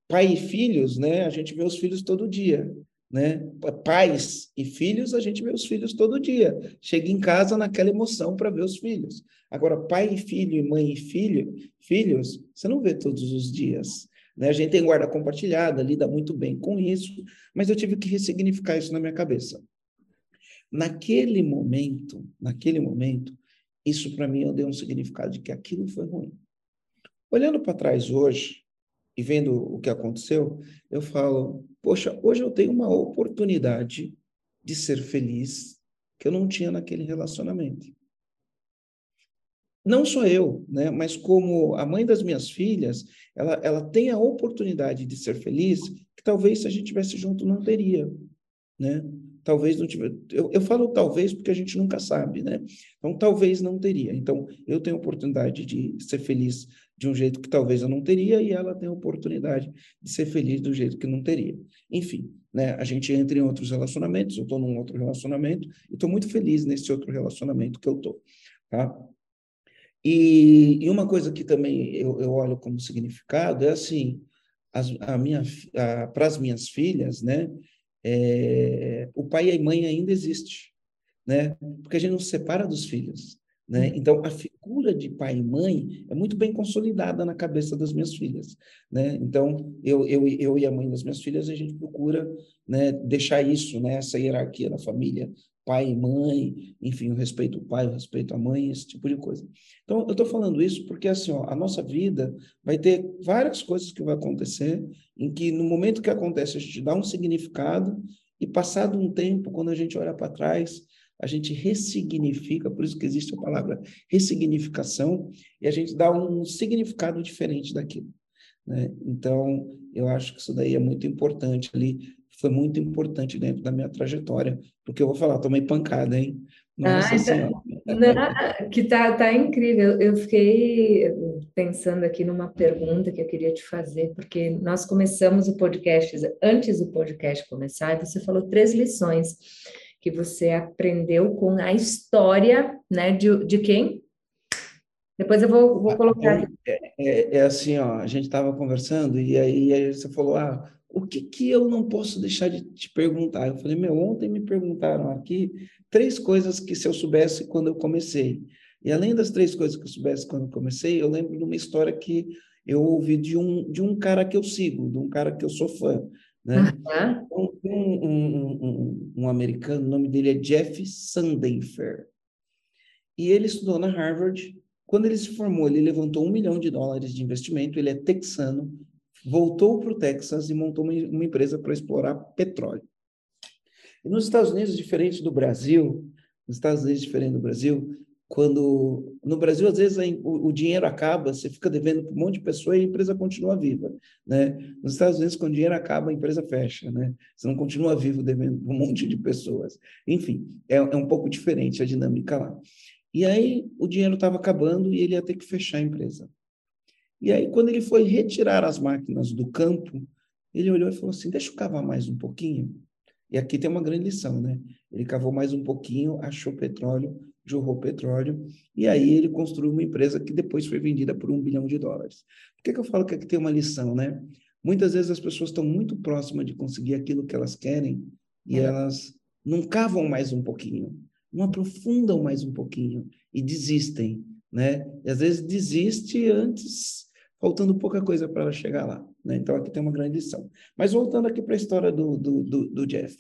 Speaker 1: Pai e filhos, né? A gente vê os filhos todo dia né? Pais e filhos, a gente vê os filhos todo dia. Chega em casa naquela emoção para ver os filhos. Agora, pai e filho, mãe e filho, filhos, você não vê todos os dias. Né? A gente tem guarda compartilhada, lida muito bem com isso, mas eu tive que ressignificar isso na minha cabeça. Naquele momento, naquele momento, isso para mim eu dei um significado de que aquilo foi ruim. Olhando para trás hoje, e vendo o que aconteceu, eu falo, poxa, hoje eu tenho uma oportunidade de ser feliz que eu não tinha naquele relacionamento. Não só eu, né, mas como a mãe das minhas filhas, ela, ela tem a oportunidade de ser feliz que talvez se a gente tivesse junto não teria, né? Talvez não tivesse. Eu, eu falo talvez porque a gente nunca sabe, né? Então, talvez não teria. Então, eu tenho a oportunidade de ser feliz de um jeito que talvez eu não teria e ela tem a oportunidade de ser feliz do jeito que não teria. Enfim, né, a gente entra em outros relacionamentos, eu estou num outro relacionamento e estou muito feliz nesse outro relacionamento que eu estou, tá? E, e, uma coisa que também eu, eu olho como significado é assim, as, minha, para as minhas filhas, né, é, o pai e a mãe ainda existe, né? Porque a gente não se separa dos filhos. Né? Uhum. Então, a figura de pai e mãe é muito bem consolidada na cabeça das minhas filhas. Né? Então, eu, eu, eu e a mãe das minhas filhas, a gente procura né, deixar isso, né, essa hierarquia da família, pai e mãe, enfim, o respeito ao pai, o respeito à mãe, esse tipo de coisa. Então, eu estou falando isso porque, assim, ó, a nossa vida vai ter várias coisas que vai acontecer, em que no momento que acontece, a gente dá um significado, e passado um tempo, quando a gente olha para trás, a gente ressignifica, por isso que existe a palavra ressignificação, e a gente dá um significado diferente daquilo. Né? Então, eu acho que isso daí é muito importante ali, foi muito importante dentro da minha trajetória, porque eu vou falar, tomei pancada, hein?
Speaker 2: Nossa ah, então, não, que tá, tá incrível. Eu fiquei pensando aqui numa pergunta que eu queria te fazer, porque nós começamos o podcast, antes do podcast começar, e você falou três lições que você aprendeu com a história, né, de, de quem? Depois eu vou, vou colocar aqui.
Speaker 1: É, é, é assim, ó, a gente estava conversando e aí, aí, você falou, ah, o que que eu não posso deixar de te perguntar? Eu falei, meu, ontem me perguntaram aqui três coisas que se eu soubesse quando eu comecei. E além das três coisas que eu soubesse quando eu comecei, eu lembro de uma história que eu ouvi de um, de um cara que eu sigo, de um cara que eu sou fã. Né? Uhum. Um, um, um, um, americano, o nome dele é Jeff Sandenfer. E ele estudou na Harvard. Quando ele se formou, ele levantou um milhão de dólares de investimento. Ele é texano, voltou para o Texas e montou uma, uma empresa para explorar petróleo. E nos Estados Unidos, diferente do Brasil, nos Estados Unidos, diferente do Brasil, quando no Brasil às vezes o, dinheiro acaba, você fica devendo para um monte de pessoa e a empresa continua viva, né? Nos Estados Unidos quando o dinheiro acaba a empresa fecha, né? Você não continua vivo devendo para um monte de pessoas. Enfim, é, é um pouco diferente a dinâmica lá. E aí o dinheiro estava acabando e ele ia ter que fechar a empresa. E aí quando ele foi retirar as máquinas do campo, ele olhou e falou assim: deixa eu cavar mais um pouquinho. E aqui tem uma grande lição, né? Ele cavou mais um pouquinho, achou petróleo, jorrou petróleo, e aí ele construiu uma empresa que depois foi vendida por um bilhão de dólares. Por que, que eu falo que aqui tem uma lição, né? Muitas vezes as pessoas estão muito próximas de conseguir aquilo que elas querem e é. elas não cavam mais um pouquinho, não aprofundam mais um pouquinho e desistem, né? E às vezes desiste antes, faltando pouca coisa para ela chegar lá, né? Então aqui tem uma grande lição. Mas voltando aqui para a história do, do, do, do Jeff.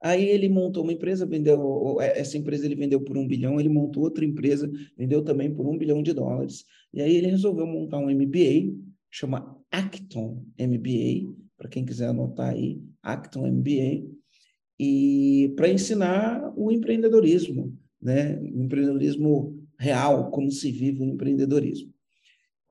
Speaker 1: Aí ele montou uma empresa, vendeu é, essa empresa ele vendeu por um bilhão, ele montou outra empresa, vendeu também por um bilhão de dólares. E aí ele resolveu montar um MBA, chama Acton MBA, para quem quiser anotar aí, Acton MBA, e para ensinar o empreendedorismo, né? O empreendedorismo real, como se vive o empreendedorismo.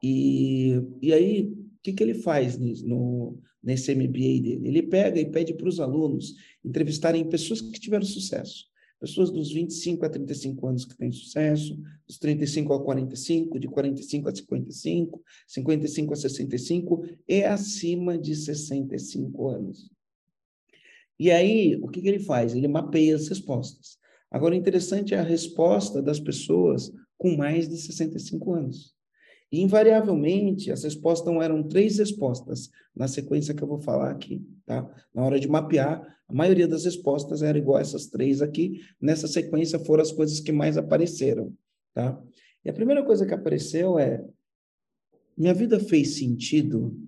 Speaker 1: E, e aí, o que, que ele faz no, nesse MBA dele? Ele pega e pede para os alunos entrevistarem pessoas que tiveram sucesso. Pessoas dos 25 a 35 anos que têm sucesso, dos 35 a 45, de 45 a 55, 55 a 65 e acima de 65 anos. E aí, o que, que ele faz? Ele mapeia as respostas. Agora, interessante é a resposta das pessoas com mais de 65 anos. E, invariavelmente, as respostas eram três respostas, na sequência que eu vou falar aqui, tá? Na hora de mapear, a maioria das respostas era igual a essas três aqui. Nessa sequência foram as coisas que mais apareceram, tá? E a primeira coisa que apareceu é: minha vida fez sentido?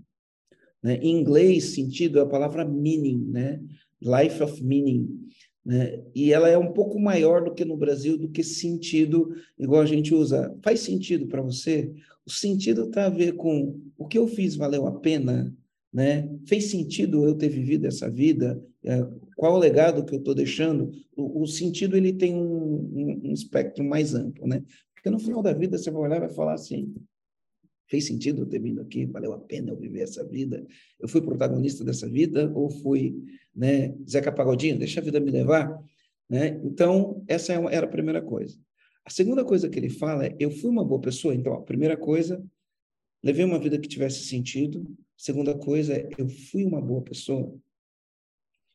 Speaker 1: Né? Em inglês, sentido é a palavra meaning, né? Life of meaning. Né? E ela é um pouco maior do que no Brasil, do que sentido, igual a gente usa. Faz sentido para você? O sentido está a ver com o que eu fiz valeu a pena, né? Fez sentido eu ter vivido essa vida? É, qual o legado que eu estou deixando? O, o, sentido ele tem um, um, um, espectro mais amplo, né? Porque no final da vida você vai olhar e vai falar assim: fez sentido eu ter vindo aqui? Valeu a pena eu viver essa vida? Eu fui protagonista dessa vida ou fui, né? Zeca Pagodinho, deixa a vida me levar, né? Então essa é era a primeira coisa. A segunda coisa que ele fala é: eu fui uma boa pessoa. Então, a primeira coisa, levei uma vida que tivesse sentido. Segunda coisa é: eu fui uma boa pessoa.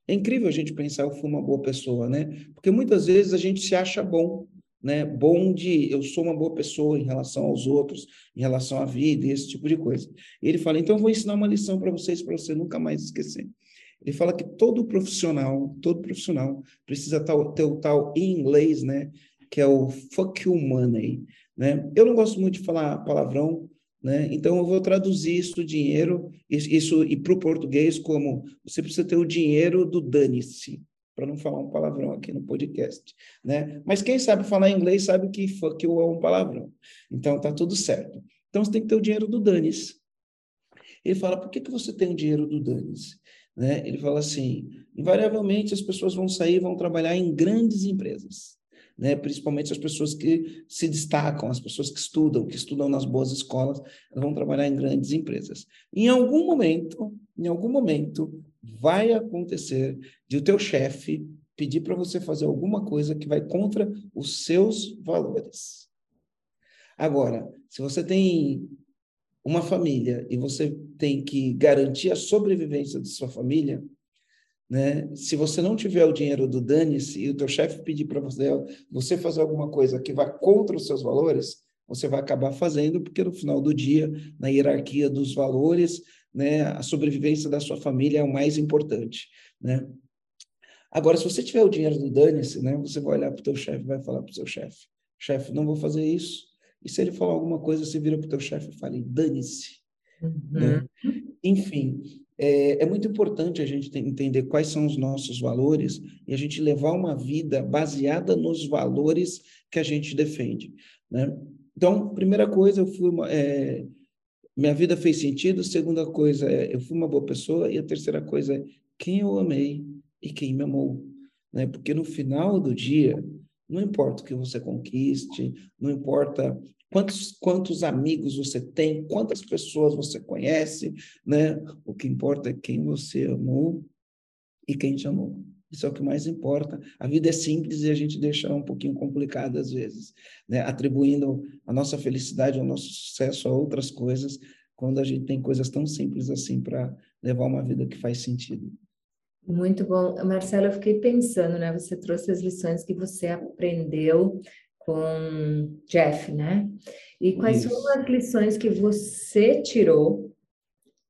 Speaker 1: É incrível a gente pensar eu fui uma boa pessoa, né? Porque muitas vezes a gente se acha bom, né? Bom de eu sou uma boa pessoa em relação aos outros, em relação à vida esse tipo de coisa. E ele fala: então eu vou ensinar uma lição para vocês para você nunca mais esquecer. Ele fala que todo profissional, todo profissional precisa ter o tal em inglês, né? que é o fuck you money, né? Eu não gosto muito de falar palavrão, né? Então eu vou traduzir isso dinheiro isso e para o português como você precisa ter o dinheiro do dane-se, para não falar um palavrão aqui no podcast, né? Mas quem sabe falar inglês sabe que fuck you é um palavrão. Então tá tudo certo. Então você tem que ter o dinheiro do dane-se. Ele fala: "Por que que você tem o dinheiro do dane-se?" Né? Ele fala assim: invariavelmente as pessoas vão sair, vão trabalhar em grandes empresas né? principalmente as pessoas que se destacam, as pessoas que estudam, que estudam nas boas escolas, vão trabalhar em grandes empresas. Em algum momento, em algum momento, vai acontecer de o teu chefe pedir para você fazer alguma coisa que vai contra os seus valores. Agora, se você tem uma família e você tem que garantir a sobrevivência de sua família, né? Se você não tiver o dinheiro do dane-se e o teu chefe pedir para você, você fazer alguma coisa que vá contra os seus valores, você vai acabar fazendo, porque no final do dia, na hierarquia dos valores, né, a sobrevivência da sua família é o mais importante. Né? Agora, se você tiver o dinheiro do dane-se, né, você vai olhar para o teu chefe vai falar para o seu chefe, chefe, não vou fazer isso. E se ele falar alguma coisa, você vira para o teu chefe e fala, dane-se. Uhum. Né? Enfim, é, é, muito importante a gente entender quais são os nossos valores e a gente levar uma vida baseada nos valores que a gente defende, né? Então, primeira coisa, eu fui é, minha vida fez sentido. Segunda coisa, é, eu fui uma boa pessoa. E a terceira coisa é quem eu amei e quem me amou, né? Porque no final do dia, não importa o que você conquiste, não importa quantos, quantos amigos você tem, quantas pessoas você conhece, né? O que importa é quem você amou e quem te amou. Isso é o que mais importa. A vida é simples e a gente deixa um pouquinho complicada às vezes, né? atribuindo a nossa felicidade, o nosso sucesso a outras coisas, quando a gente tem coisas tão simples assim para levar uma vida que faz sentido.
Speaker 2: Muito bom. Marcelo, eu fiquei pensando, né? Você trouxe as lições que você aprendeu com Jeff, né? E quais Isso. foram as lições que você tirou,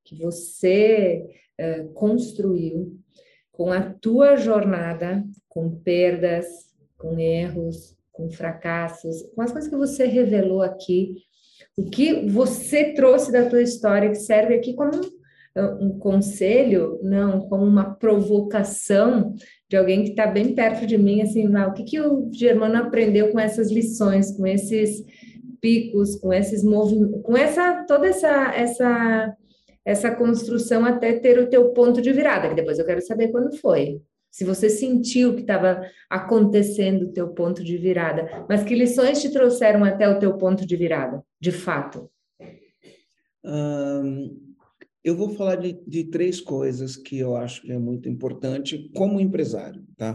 Speaker 2: que você uh, construiu com a tua jornada, com perdas, com erros, com fracassos, com as coisas que você revelou aqui, o que você trouxe da tua história que serve aqui como um, um conselho, não, como uma provocação de alguém que está bem perto de mim, assim, ah, o que, que o Germano aprendeu com essas lições, com esses picos, com esses movimentos, com essa toda essa essa essa construção até ter o teu ponto de virada, que depois eu quero saber quando foi. Se você sentiu que estava acontecendo o teu ponto de virada, mas que lições te trouxeram até o teu ponto de virada, de fato?
Speaker 1: eu vou falar de, de, três coisas que eu acho que é muito importante como empresário, tá?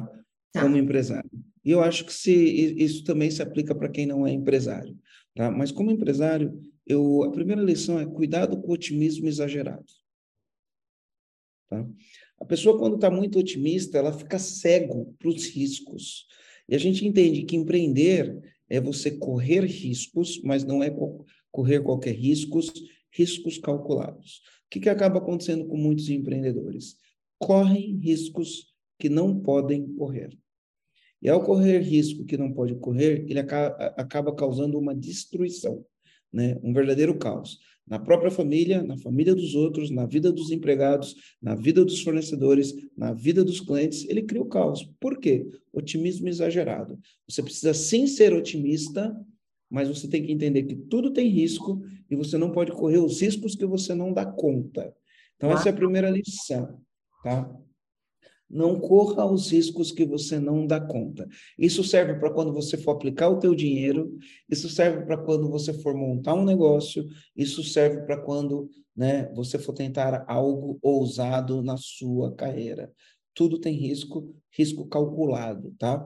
Speaker 1: tá. Como empresário. E eu acho que se, isso também se aplica para quem não é empresário, tá? Mas como empresário, eu, a primeira lição é cuidado com o otimismo exagerado. Tá? A pessoa, quando está muito otimista, ela fica cego para os riscos. E a gente entende que empreender é você correr riscos, mas não é correr qualquer riscos, riscos calculados. O que, que acaba acontecendo com muitos empreendedores? Correm riscos que não podem correr. E ao correr risco que não pode correr, ele acaba, acaba causando uma destruição né? um verdadeiro caos. Na própria família, na família dos outros, na vida dos empregados, na vida dos fornecedores, na vida dos clientes, ele cria o caos. Por quê? Otimismo exagerado. Você precisa sim ser otimista, mas você tem que entender que tudo tem risco e você não pode correr os riscos que você não dá conta. Então, essa é a primeira lição, tá? Não corra os riscos que você não dá conta. Isso serve para quando você for aplicar o teu dinheiro, isso serve para quando você for montar um negócio, isso serve para quando né, você for tentar algo ousado na sua carreira. Tudo tem risco, risco calculado, tá?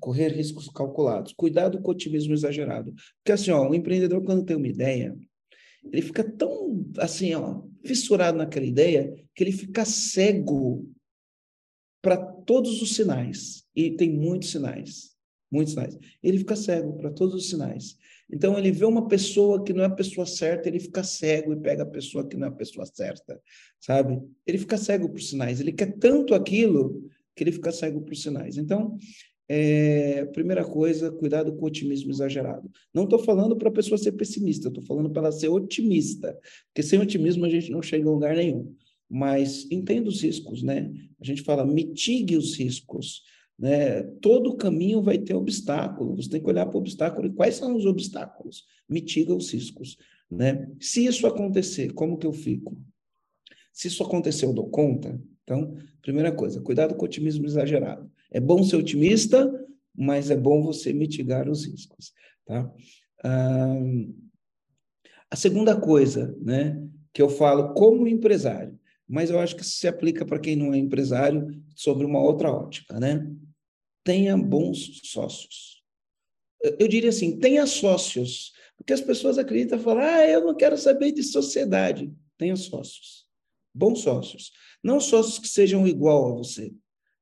Speaker 1: Correr riscos calculados. Cuidado com o otimismo exagerado. Porque assim, ó, o empreendedor quando tem uma ideia, ele fica tão assim, ó, fissurado naquela ideia que ele fica cego todos os sinais, e tem muitos sinais, muitos sinais. Ele fica cego para todos os sinais. Então, ele vê uma pessoa que não é a pessoa certa, ele fica cego e pega a pessoa que não é a pessoa certa, sabe? Ele fica cego por sinais. Ele quer tanto aquilo que ele fica cego por sinais. Então, é, primeira coisa, cuidado com o otimismo exagerado. Não estou falando para a pessoa ser pessimista, estou falando para ela ser otimista, porque sem otimismo a gente não chega a lugar nenhum mas entenda os riscos, né? A gente fala mitigue os riscos, né? Todo caminho vai ter obstáculo, você tem que olhar para o obstáculo e quais são os obstáculos? Mitiga os riscos, né? Se isso acontecer, como que eu fico? Se isso acontecer, eu dou conta? Então, primeira coisa, cuidado com o otimismo exagerado. É bom ser otimista, mas é bom você mitigar os riscos, tá? Ah, a segunda coisa, né, que eu falo como empresário, mas eu acho que se aplica para quem não é empresário sobre uma outra ótica, né? Tenha bons sócios. Eu diria assim, tenha sócios, porque as pessoas acreditam e falam, ah, eu não quero saber de sociedade. Tenha sócios, bons sócios. Não sócios que sejam igual a você,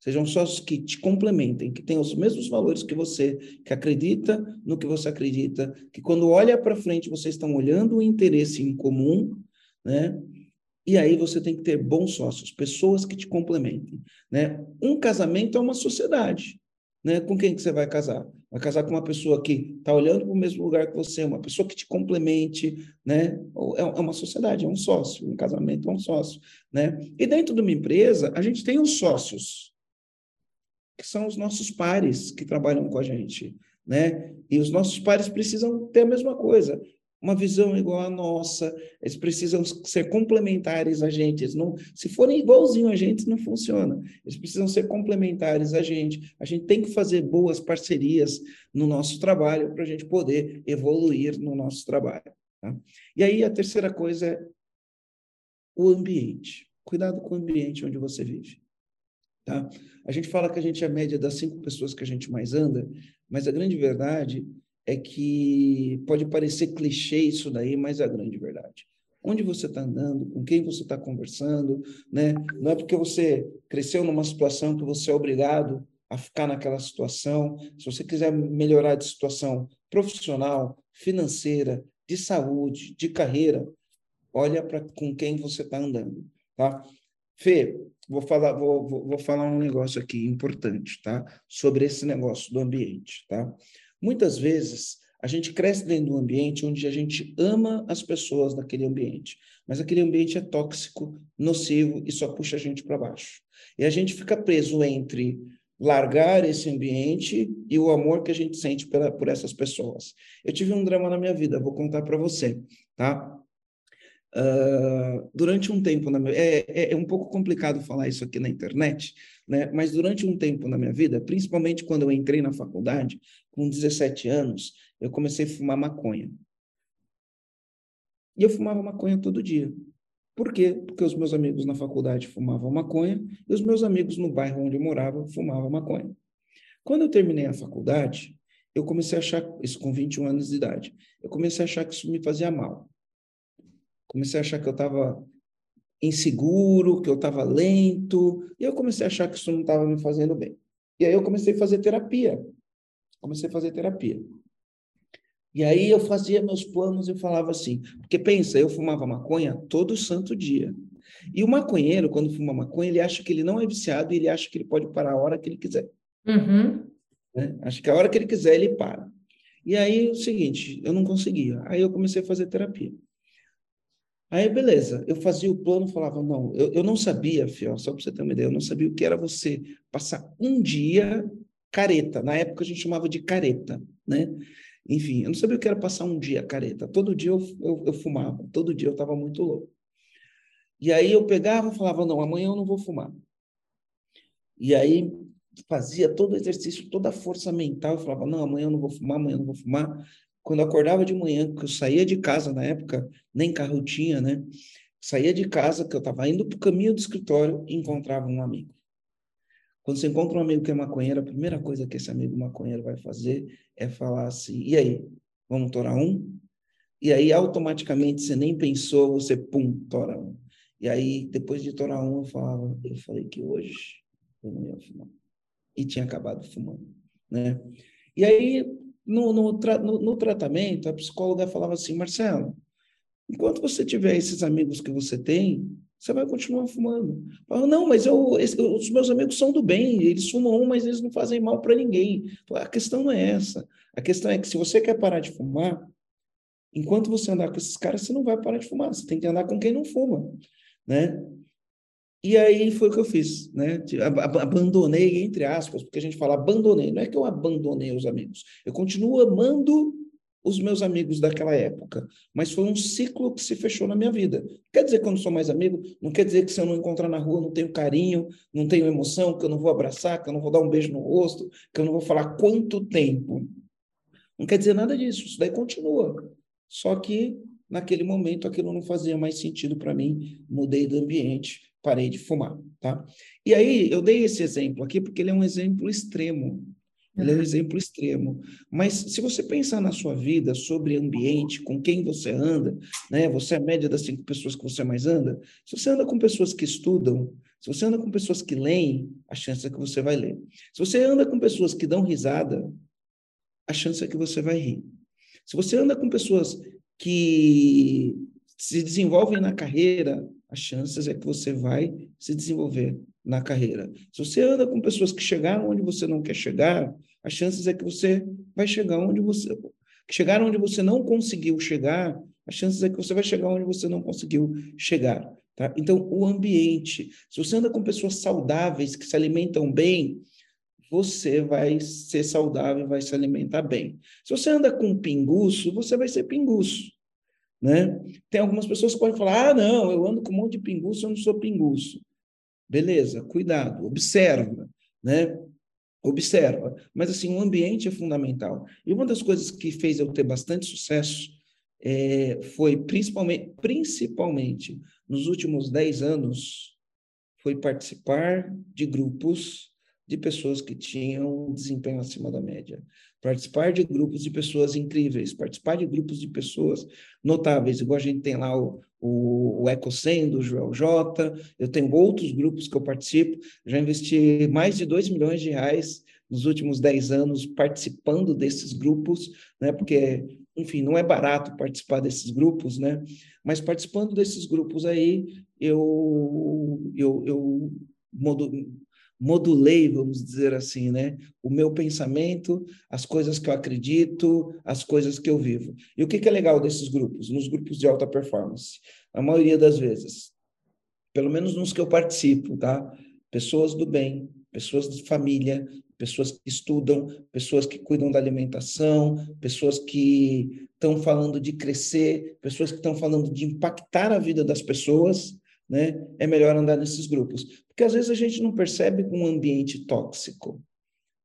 Speaker 1: sejam sócios que te complementem, que tenham os mesmos valores que você, que acredita no que você acredita, que quando olha para frente vocês estão olhando o interesse em comum, né? E aí você tem que ter bons sócios, pessoas que te complementem, né? Um casamento é uma sociedade, né? Com quem que você vai casar? Vai casar com uma pessoa que está olhando para o mesmo lugar que você, uma pessoa que te complemente, né? É, é uma sociedade, é um sócio, um casamento é um sócio, né? E dentro de uma empresa, a gente tem os sócios, que são os nossos pares que trabalham com a gente, né? E os nossos pares precisam ter a mesma coisa uma visão igual à nossa, eles precisam ser complementares a gente. Eles não, se forem igualzinho a gente, não funciona. Eles precisam ser complementares a gente. A gente tem que fazer boas parcerias no nosso trabalho para a gente poder evoluir no nosso trabalho. Tá? E aí a terceira coisa é o ambiente. Cuidado com o ambiente onde você vive. Tá? A gente fala que a gente é a média das cinco pessoas que a gente mais anda, mas a grande verdade é que pode parecer clichê isso daí, mas é a grande verdade. Onde você está andando, com quem você está conversando, né? Não é porque você cresceu numa situação que você é obrigado a ficar naquela situação. Se você quiser melhorar de situação profissional, financeira, de saúde, de carreira, olha para com quem você está andando, tá? Fê, vou falar, vou, vou, vou falar um negócio aqui importante, tá? Sobre esse negócio do ambiente, tá? Muitas vezes, a gente cresce dentro de um ambiente onde a gente ama as pessoas daquele ambiente, mas aquele ambiente é tóxico, nocivo e só puxa a gente para baixo. E a gente fica preso entre largar esse ambiente e o amor que a gente sente pela, por essas pessoas. Eu tive um drama na minha vida, vou contar para você, tá? Uh, durante um tempo na minha, é, é, é, um pouco complicado falar isso aqui na internet, né? Mas durante um tempo na minha vida, principalmente quando eu entrei na faculdade, com 17 anos, eu comecei a fumar maconha. E eu fumava maconha todo dia. Por quê? Porque os meus amigos na faculdade fumavam maconha e os meus amigos no bairro onde eu morava fumavam maconha. Quando eu terminei a faculdade, eu comecei a achar, isso com 21 anos de idade, eu comecei a achar que isso me fazia mal. Comecei a achar que eu estava inseguro, que eu estava lento, e eu comecei a achar que isso não estava me fazendo bem. E aí eu comecei a fazer terapia. Comecei a fazer terapia. E aí eu fazia meus planos e falava assim, porque pensa, eu fumava maconha todo santo dia. E o maconheiro, quando fuma maconha, ele acha que ele não é viciado e ele acha que ele pode parar a hora que ele quiser.
Speaker 2: Uhum.
Speaker 1: Né? Acho que a hora que ele quiser, ele para. E aí, o seguinte, eu não conseguia. Aí eu comecei a fazer terapia. Aí, beleza, eu fazia o plano, falava, não, eu, eu não sabia, Fiel, só para você ter uma ideia, eu não sabia o que era você passar um dia careta. Na época a gente chamava de careta, né? Enfim, eu não sabia o que era passar um dia careta. Todo dia eu, eu, eu fumava, todo dia eu estava muito louco. E aí eu pegava e falava, não, amanhã eu não vou fumar. E aí fazia todo o exercício, toda a força mental, eu falava, não, amanhã eu não vou fumar, amanhã eu não vou fumar. Quando eu acordava de manhã, que eu saía de casa na época, nem carro tinha, né? Saía de casa, que eu estava indo para o caminho do escritório e encontrava um amigo. Quando você encontra um amigo que é maconheiro, a primeira coisa que esse amigo maconheiro vai fazer é falar assim: e aí, vamos torar um? E aí, automaticamente, você nem pensou, você pum, tora um. E aí, depois de torar um, eu falava: eu falei que hoje eu não ia fumar. E tinha acabado fumando, né? E aí, no, no, no, no tratamento, a psicóloga falava assim: Marcelo, enquanto você tiver esses amigos que você tem, você vai continuar fumando. Fala, não, mas eu, os meus amigos são do bem, eles fumam um, mas eles não fazem mal para ninguém. A questão não é essa. A questão é que se você quer parar de fumar, enquanto você andar com esses caras, você não vai parar de fumar. Você tem que andar com quem não fuma, né? E aí foi o que eu fiz, né? Abandonei, entre aspas, porque a gente fala abandonei. Não é que eu abandonei os amigos. Eu continuo amando os meus amigos daquela época, mas foi um ciclo que se fechou na minha vida. Quer dizer que eu não sou mais amigo? Não quer dizer que se eu não encontrar na rua, não tenho carinho, não tenho emoção, que eu não vou abraçar, que eu não vou dar um beijo no rosto, que eu não vou falar quanto tempo. Não quer dizer nada disso, isso daí continua. Só que naquele momento aquilo não fazia mais sentido para mim, mudei do ambiente, parei de fumar, tá? E aí eu dei esse exemplo aqui porque ele é um exemplo extremo, ele é um exemplo extremo. Mas se você pensar na sua vida sobre ambiente, com quem você anda, né? Você é a média das cinco pessoas que você mais anda. Se você anda com pessoas que estudam, se você anda com pessoas que leem, a chance é que você vai ler. Se você anda com pessoas que dão risada, a chance é que você vai rir. Se você anda com pessoas que se desenvolvem na carreira, as chances é que você vai se desenvolver na carreira. Se você anda com pessoas que chegaram onde você não quer chegar, as chances é que você vai chegar onde você chegar onde você não conseguiu chegar, as chances é que você vai chegar onde você não conseguiu chegar, tá? Então, o ambiente, se você anda com pessoas saudáveis que se alimentam bem, você vai ser saudável, vai se alimentar bem. Se você anda com pinguço, você vai ser pinguço, né? Tem algumas pessoas que podem falar: "Ah, não, eu ando com um monte de pinguço, eu não sou pinguço". Beleza, cuidado, observa, né? Observa. Mas, assim, o ambiente é fundamental. E uma das coisas que fez eu ter bastante sucesso é, foi, principalmente, principalmente nos últimos 10 anos, foi participar de grupos de pessoas que tinham desempenho acima da média participar de grupos de pessoas incríveis, participar de grupos de pessoas notáveis, igual a gente tem lá o, o, o EcoSem, do Joel J, eu tenho outros grupos que eu participo, já investi mais de 2 milhões de reais nos últimos 10 anos participando desses grupos, né, porque, enfim, não é barato participar desses grupos, né, mas participando desses grupos aí, eu, eu, eu modulei, vamos dizer assim, né? O meu pensamento, as coisas que eu acredito, as coisas que eu vivo. E o que, é legal desses grupos? Nos grupos de alta performance, a maioria das vezes, pelo menos nos que eu participo, tá? Pessoas do bem, pessoas de família, pessoas que estudam, pessoas que cuidam da alimentação, pessoas que estão falando de crescer, pessoas que estão falando de impactar a vida das pessoas, né? É melhor andar nesses grupos. Porque às vezes a gente não percebe um ambiente tóxico.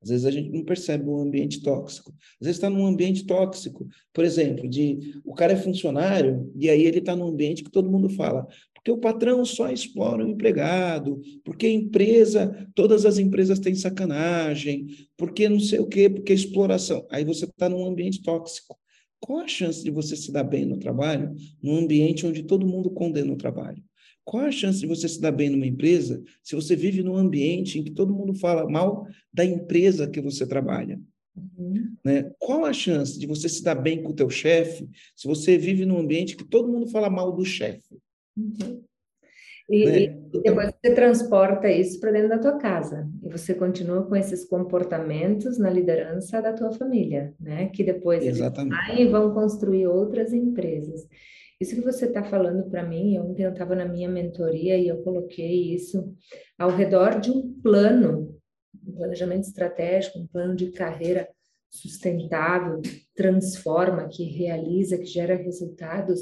Speaker 1: Às vezes a gente não percebe um ambiente tóxico. Às vezes está num ambiente tóxico. Por exemplo, de o cara é funcionário e aí ele está num ambiente que todo mundo fala, porque o patrão só explora o empregado, porque a empresa, todas as empresas têm sacanagem, porque não sei o quê, porque exploração. Aí você está num ambiente tóxico. Qual a chance de você se dar bem no trabalho num ambiente onde todo mundo condena o trabalho? Qual a chance de você se dar bem numa empresa se você vive num ambiente em que todo mundo fala mal da empresa que você trabalha? Uhum. Né? Qual a chance de você se dar bem com o teu chefe se você vive num ambiente que todo mundo fala mal do chefe?
Speaker 2: Uhum. E, né? e, depois você transporta isso para dentro da tua casa e você continua com esses comportamentos na liderança da tua família, né? Que depois
Speaker 1: Exatamente.
Speaker 2: eles saem e vão construir outras empresas. Isso que você está falando para mim, ontem eu estava na minha mentoria e eu coloquei isso ao redor de um plano, um planejamento estratégico, um plano de carreira sustentável, transforma, que realiza, que gera resultados.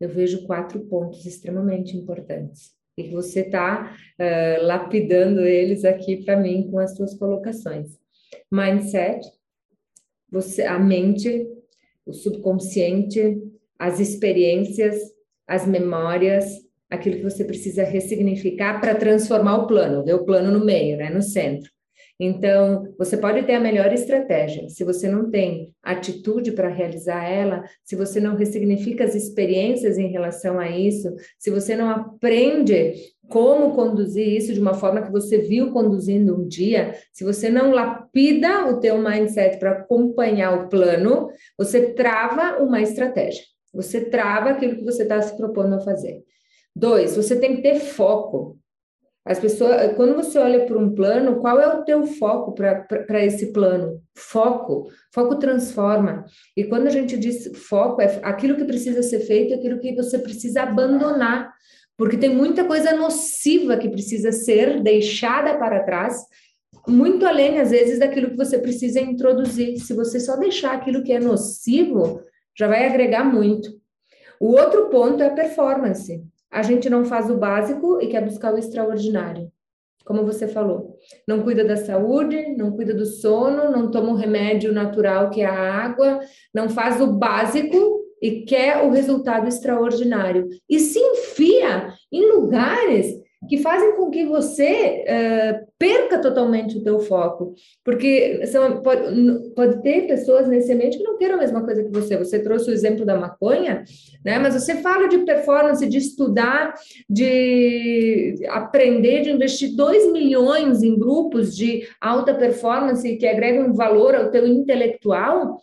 Speaker 2: Eu vejo quatro pontos extremamente importantes e que você está uh, lapidando eles aqui para mim com as suas colocações. Mindset, você, a mente, o subconsciente, as experiências, as memórias, aquilo que você precisa ressignificar para transformar o plano, ver o plano no meio, né, no centro. Então, você pode ter a melhor estratégia. Se você não tem atitude para realizar ela, se você não ressignifica as experiências em relação a isso, se você não aprende como conduzir isso de uma forma que você viu conduzindo um dia, se você não lapida o teu mindset para acompanhar o plano, você trava uma estratégia. Você trava aquilo que você está se propondo a fazer. Dois, você tem que ter foco. As pessoas, quando você olha para um plano, qual é o teu foco para esse plano? Foco. Foco transforma. E quando a gente diz foco, é aquilo que precisa ser feito, aquilo que você precisa abandonar. Porque tem muita coisa nociva que precisa ser deixada para trás, muito além, às vezes, daquilo que você precisa introduzir. Se você só deixar aquilo que é nocivo, já vai agregar muito. O outro ponto é a performance. A gente não faz o básico e quer buscar o extraordinário. Como você falou, não cuida da saúde, não cuida do sono, não toma o remédio natural que é a água, não faz o básico e quer o resultado extraordinário. E se enfia em lugares que fazem com que você uh, perca totalmente o teu foco, porque são, pode, pode ter pessoas nesse ambiente que não queiram a mesma coisa que você. Você trouxe o exemplo da maconha, né? Mas você fala de performance, de estudar, de aprender, de investir 2 milhões em grupos de alta performance que agregam valor ao teu intelectual,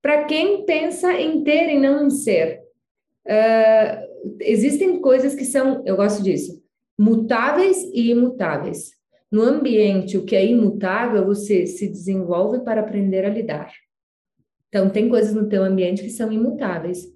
Speaker 2: para quem pensa em ter e não em ser. Uh, existem coisas que são, eu gosto disso, mutáveis e imutáveis. No ambiente, o que é imutável, você se desenvolve para aprender a lidar. Então, tem coisas no teu ambiente que são imutáveis.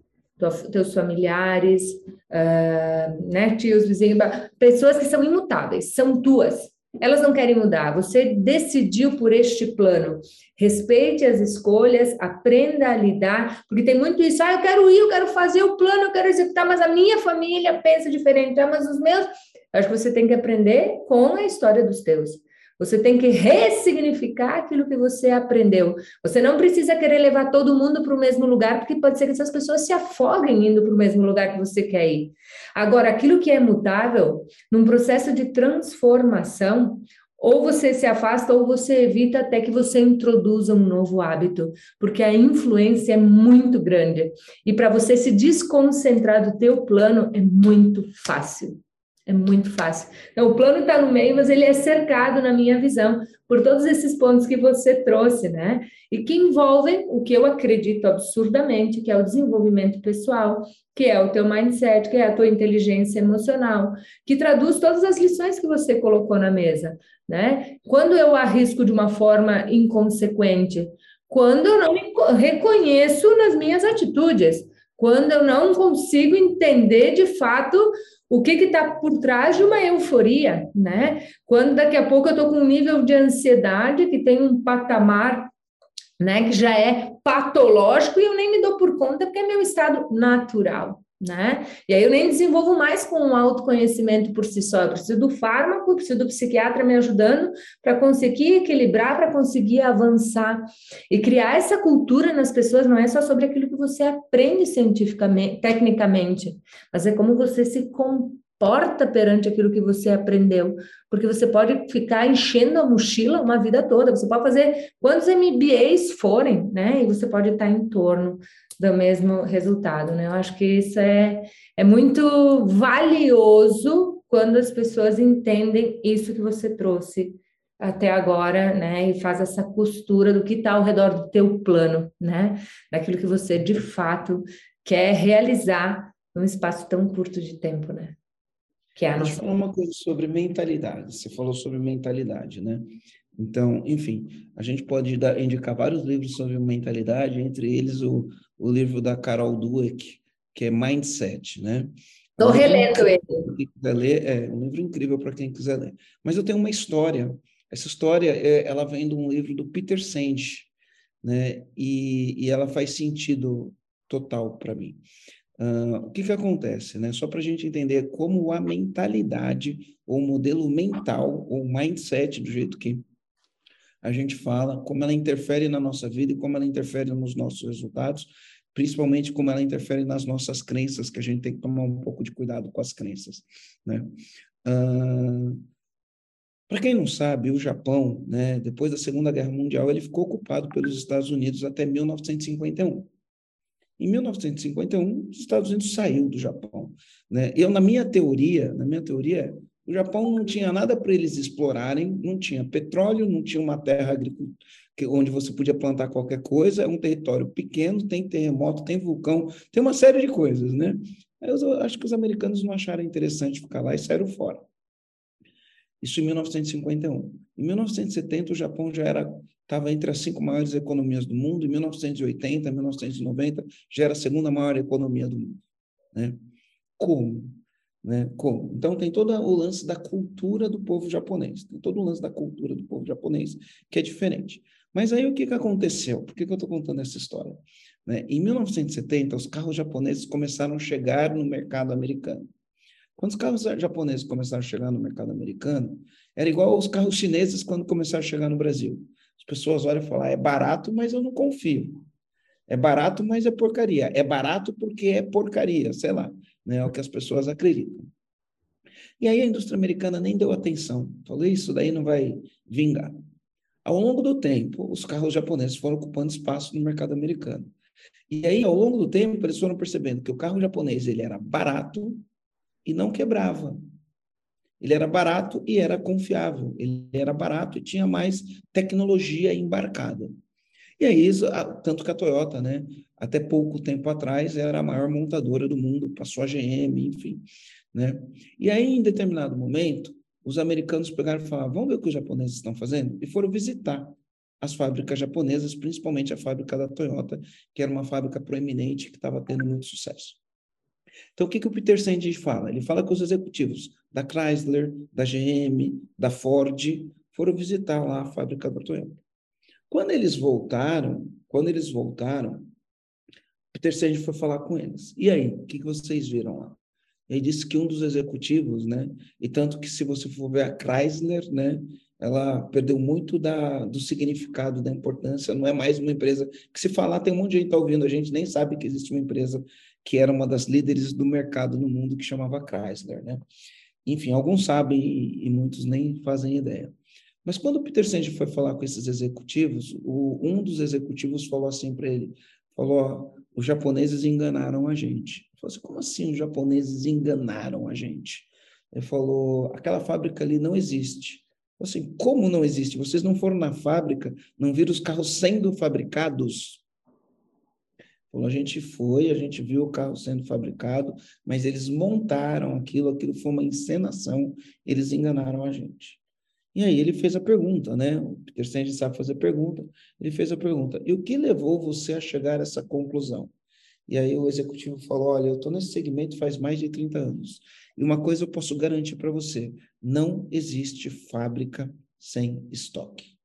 Speaker 2: Teus familiares, uh, né, tios, vizinhos, pessoas que são imutáveis, são tuas. Elas não querem mudar. Você decidiu por este plano. Respeite as escolhas, aprenda a lidar, porque tem muito isso. Ah, eu quero ir, eu quero fazer o plano, eu quero executar, mas a minha família pensa diferente. Ah, mas os meus. Eu acho que você tem que aprender com a história dos teus. Você tem que ressignificar aquilo que você aprendeu. Você não precisa querer levar todo mundo para o mesmo lugar, porque pode ser que essas pessoas se afoguem indo para o mesmo lugar que você quer ir. Agora, aquilo que é mutável, num processo de transformação, ou você se afasta ou você evita até que você introduza um novo hábito, porque a influência é muito grande. E para você se desconcentrar do teu plano é muito fácil. É muito fácil. Então, o plano está no meio, mas ele é cercado, na minha visão, por todos esses pontos que você trouxe, né? E que envolvem o que eu acredito absurdamente, que é o desenvolvimento pessoal, que é o teu mindset, que é a tua inteligência emocional, que traduz todas as lições que você colocou na mesa, né? Quando eu arrisco de uma forma inconsequente, quando eu não me reconheço nas minhas atitudes, quando eu não consigo entender de fato o que está por trás de uma euforia, né? Quando daqui a pouco eu estou com um nível de ansiedade que tem um patamar, né, que já é patológico e eu nem me dou por conta porque é meu estado natural, né? E aí eu nem desenvolvo mais com o autoconhecimento por si só, eu preciso do fármaco, eu preciso do psiquiatra me ajudando para conseguir equilibrar, para conseguir avançar. E criar essa cultura nas pessoas não é só sobre aquilo que você aprende cientificamente, tecnicamente, mas é como você se comporta perante aquilo que você aprendeu, porque você pode ficar enchendo a mochila uma vida toda, você pode fazer quantos MBAs forem, né? E você pode estar em torno do mesmo resultado, né? Eu acho que isso é, é muito valioso quando as pessoas entendem isso que você trouxe até agora, né? E faz essa costura do que está ao redor do teu plano, né? Daquilo que você de fato quer realizar num espaço tão curto de tempo, né?
Speaker 1: Que é a eu falar uma coisa sobre mentalidade. Você falou sobre mentalidade, né? Então, enfim, a gente pode dar, indicar vários livros sobre mentalidade, entre eles o, o livro da Carol Dweck, que é Mindset, né?
Speaker 2: Estou relendo ele.
Speaker 1: Quem quiser ler, é um livro incrível para quem quiser ler. Mas eu tenho uma história. Essa história, é, ela vem de um livro do Peter Senge, né? E, e ela faz sentido total para mim. Uh, o que, que acontece, né? Só para a gente entender como a mentalidade, ou modelo mental, ou mindset, do jeito que a gente fala, como ela interfere na nossa vida e como ela interfere nos nossos resultados, principalmente como ela interfere nas nossas crenças, que a gente tem que tomar um pouco de cuidado com as crenças, né? Uh, para quem não sabe, o Japão, né, depois da Segunda Guerra Mundial, ele ficou ocupado pelos Estados Unidos até 1951. Em 1951, os Estados Unidos saiu do Japão, né? Eu na minha teoria, na minha teoria, o Japão não tinha nada para eles explorarem, não tinha petróleo, não tinha uma terra onde você podia plantar qualquer coisa, é um território pequeno, tem terremoto, tem vulcão, tem uma série de coisas, né? Eu acho que os americanos não acharam interessante ficar lá e saíram fora. Isso em 1951. Em 1970, o Japão já era estava entre as cinco maiores economias do mundo. Em 1980, 1990, já era a segunda maior economia do mundo. Né? Como? Né? Como? Então, tem todo o lance da cultura do povo japonês, tem todo o lance da cultura do povo japonês que é diferente. Mas aí o que, que aconteceu? Por que, que eu estou contando essa história? Né? Em 1970, os carros japoneses começaram a chegar no mercado americano. Quando os carros japoneses começaram a chegar no mercado americano, era igual aos carros chineses quando começaram a chegar no Brasil. As pessoas olham e falam, ah, é barato, mas eu não confio. É barato, mas é porcaria. É barato porque é porcaria, sei lá né? É o que as pessoas acreditam. E aí a indústria americana nem deu atenção. Falou, isso daí não vai vingar. Ao longo do tempo, os carros japoneses foram ocupando espaço no mercado americano. E aí, ao longo do tempo, eles foram percebendo que o carro japonês ele era barato e não quebrava. Ele era barato e era confiável. Ele era barato e tinha mais tecnologia embarcada. E aí, tanto que a Toyota, né, até pouco tempo atrás, era a maior montadora do mundo, passou a GM, enfim. Né? E aí, em determinado momento, os americanos pegaram e falaram: vamos ver o que os japoneses estão fazendo? E foram visitar as fábricas japonesas, principalmente a fábrica da Toyota, que era uma fábrica proeminente que estava tendo muito sucesso. Então, o que, que o Peter Senge fala? Ele fala que os executivos da Chrysler, da GM, da Ford foram visitar lá a fábrica da Toyota. Quando eles voltaram, quando eles voltaram, Peter Senge foi falar com eles. E aí, o que, vocês viram lá? Ele disse que um dos executivos, né, e tanto que se você for ver a Chrysler, né, ela perdeu muito da, do significado, da importância, não é mais uma empresa que se falar, tem um monte de gente tá ouvindo, a gente nem sabe que existe uma empresa que era uma das líderes do mercado no mundo que chamava Chrysler, né? Enfim, alguns sabem e, muitos nem fazem ideia. Mas quando o Peter Senge foi falar com esses executivos, o, um dos executivos falou assim para ele, falou, os japoneses enganaram a gente. Eu falei assim, como assim os japoneses enganaram a gente? Ele falou: aquela fábrica ali não existe. Assim, como não existe? Vocês não foram na fábrica, não viram os carros sendo fabricados? Falou, a gente foi, a gente viu o carro sendo fabricado, mas eles montaram aquilo, aquilo foi uma encenação, eles enganaram a gente. E aí ele fez a pergunta, né? O Peter Senge sabe fazer pergunta. Ele fez a pergunta: e o que levou você a chegar a essa conclusão? E aí o executivo falou: olha, eu estou nesse segmento faz mais de 30 anos. E uma coisa eu posso garantir para você: não existe fábrica sem estoque.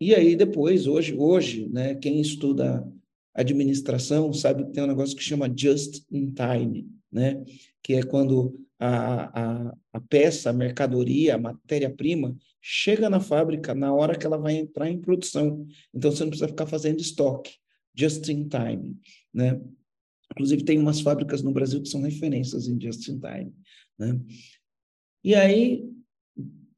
Speaker 1: E aí depois, hoje, hoje, né, quem estuda administração sabe que tem um negócio que chama just in time, né, que é quando a, a, a peça, a mercadoria, a matéria-prima chega na fábrica na hora que ela vai entrar em produção. Então você não precisa ficar fazendo estoque, just in time, né? Inclusive tem umas fábricas no Brasil que são referências em just in time, né? E aí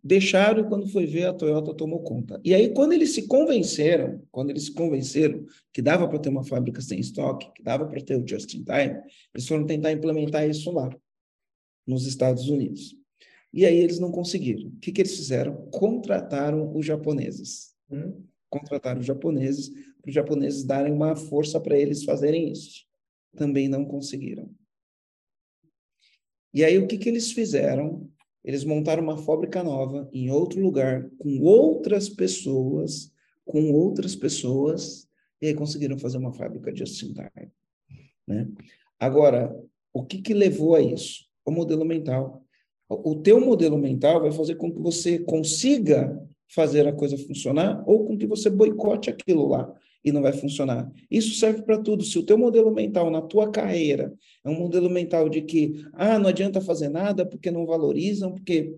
Speaker 1: deixaram e quando foi ver a Toyota tomou conta. E aí quando eles se convenceram, quando eles se convenceram que dava para ter uma fábrica sem estoque, que dava para ter o just in time, eles foram tentar implementar isso lá nos Estados Unidos. E aí eles não conseguiram. O que, que eles fizeram? Contrataram os japoneses. Hum? Contrataram os japoneses para os japoneses darem uma força para eles fazerem isso. Também não conseguiram. E aí o que, que eles fizeram? Eles montaram uma fábrica nova em outro lugar, com outras pessoas, com outras pessoas, e aí conseguiram fazer uma fábrica de in. Né? Agora, o que, que levou a isso? O modelo mental. O teu modelo mental vai fazer com que você consiga fazer a coisa funcionar ou com que você boicote aquilo lá e não vai funcionar. Isso serve para tudo. Se o teu modelo mental na tua carreira é um modelo mental de que ah, não adianta fazer nada porque não valorizam, porque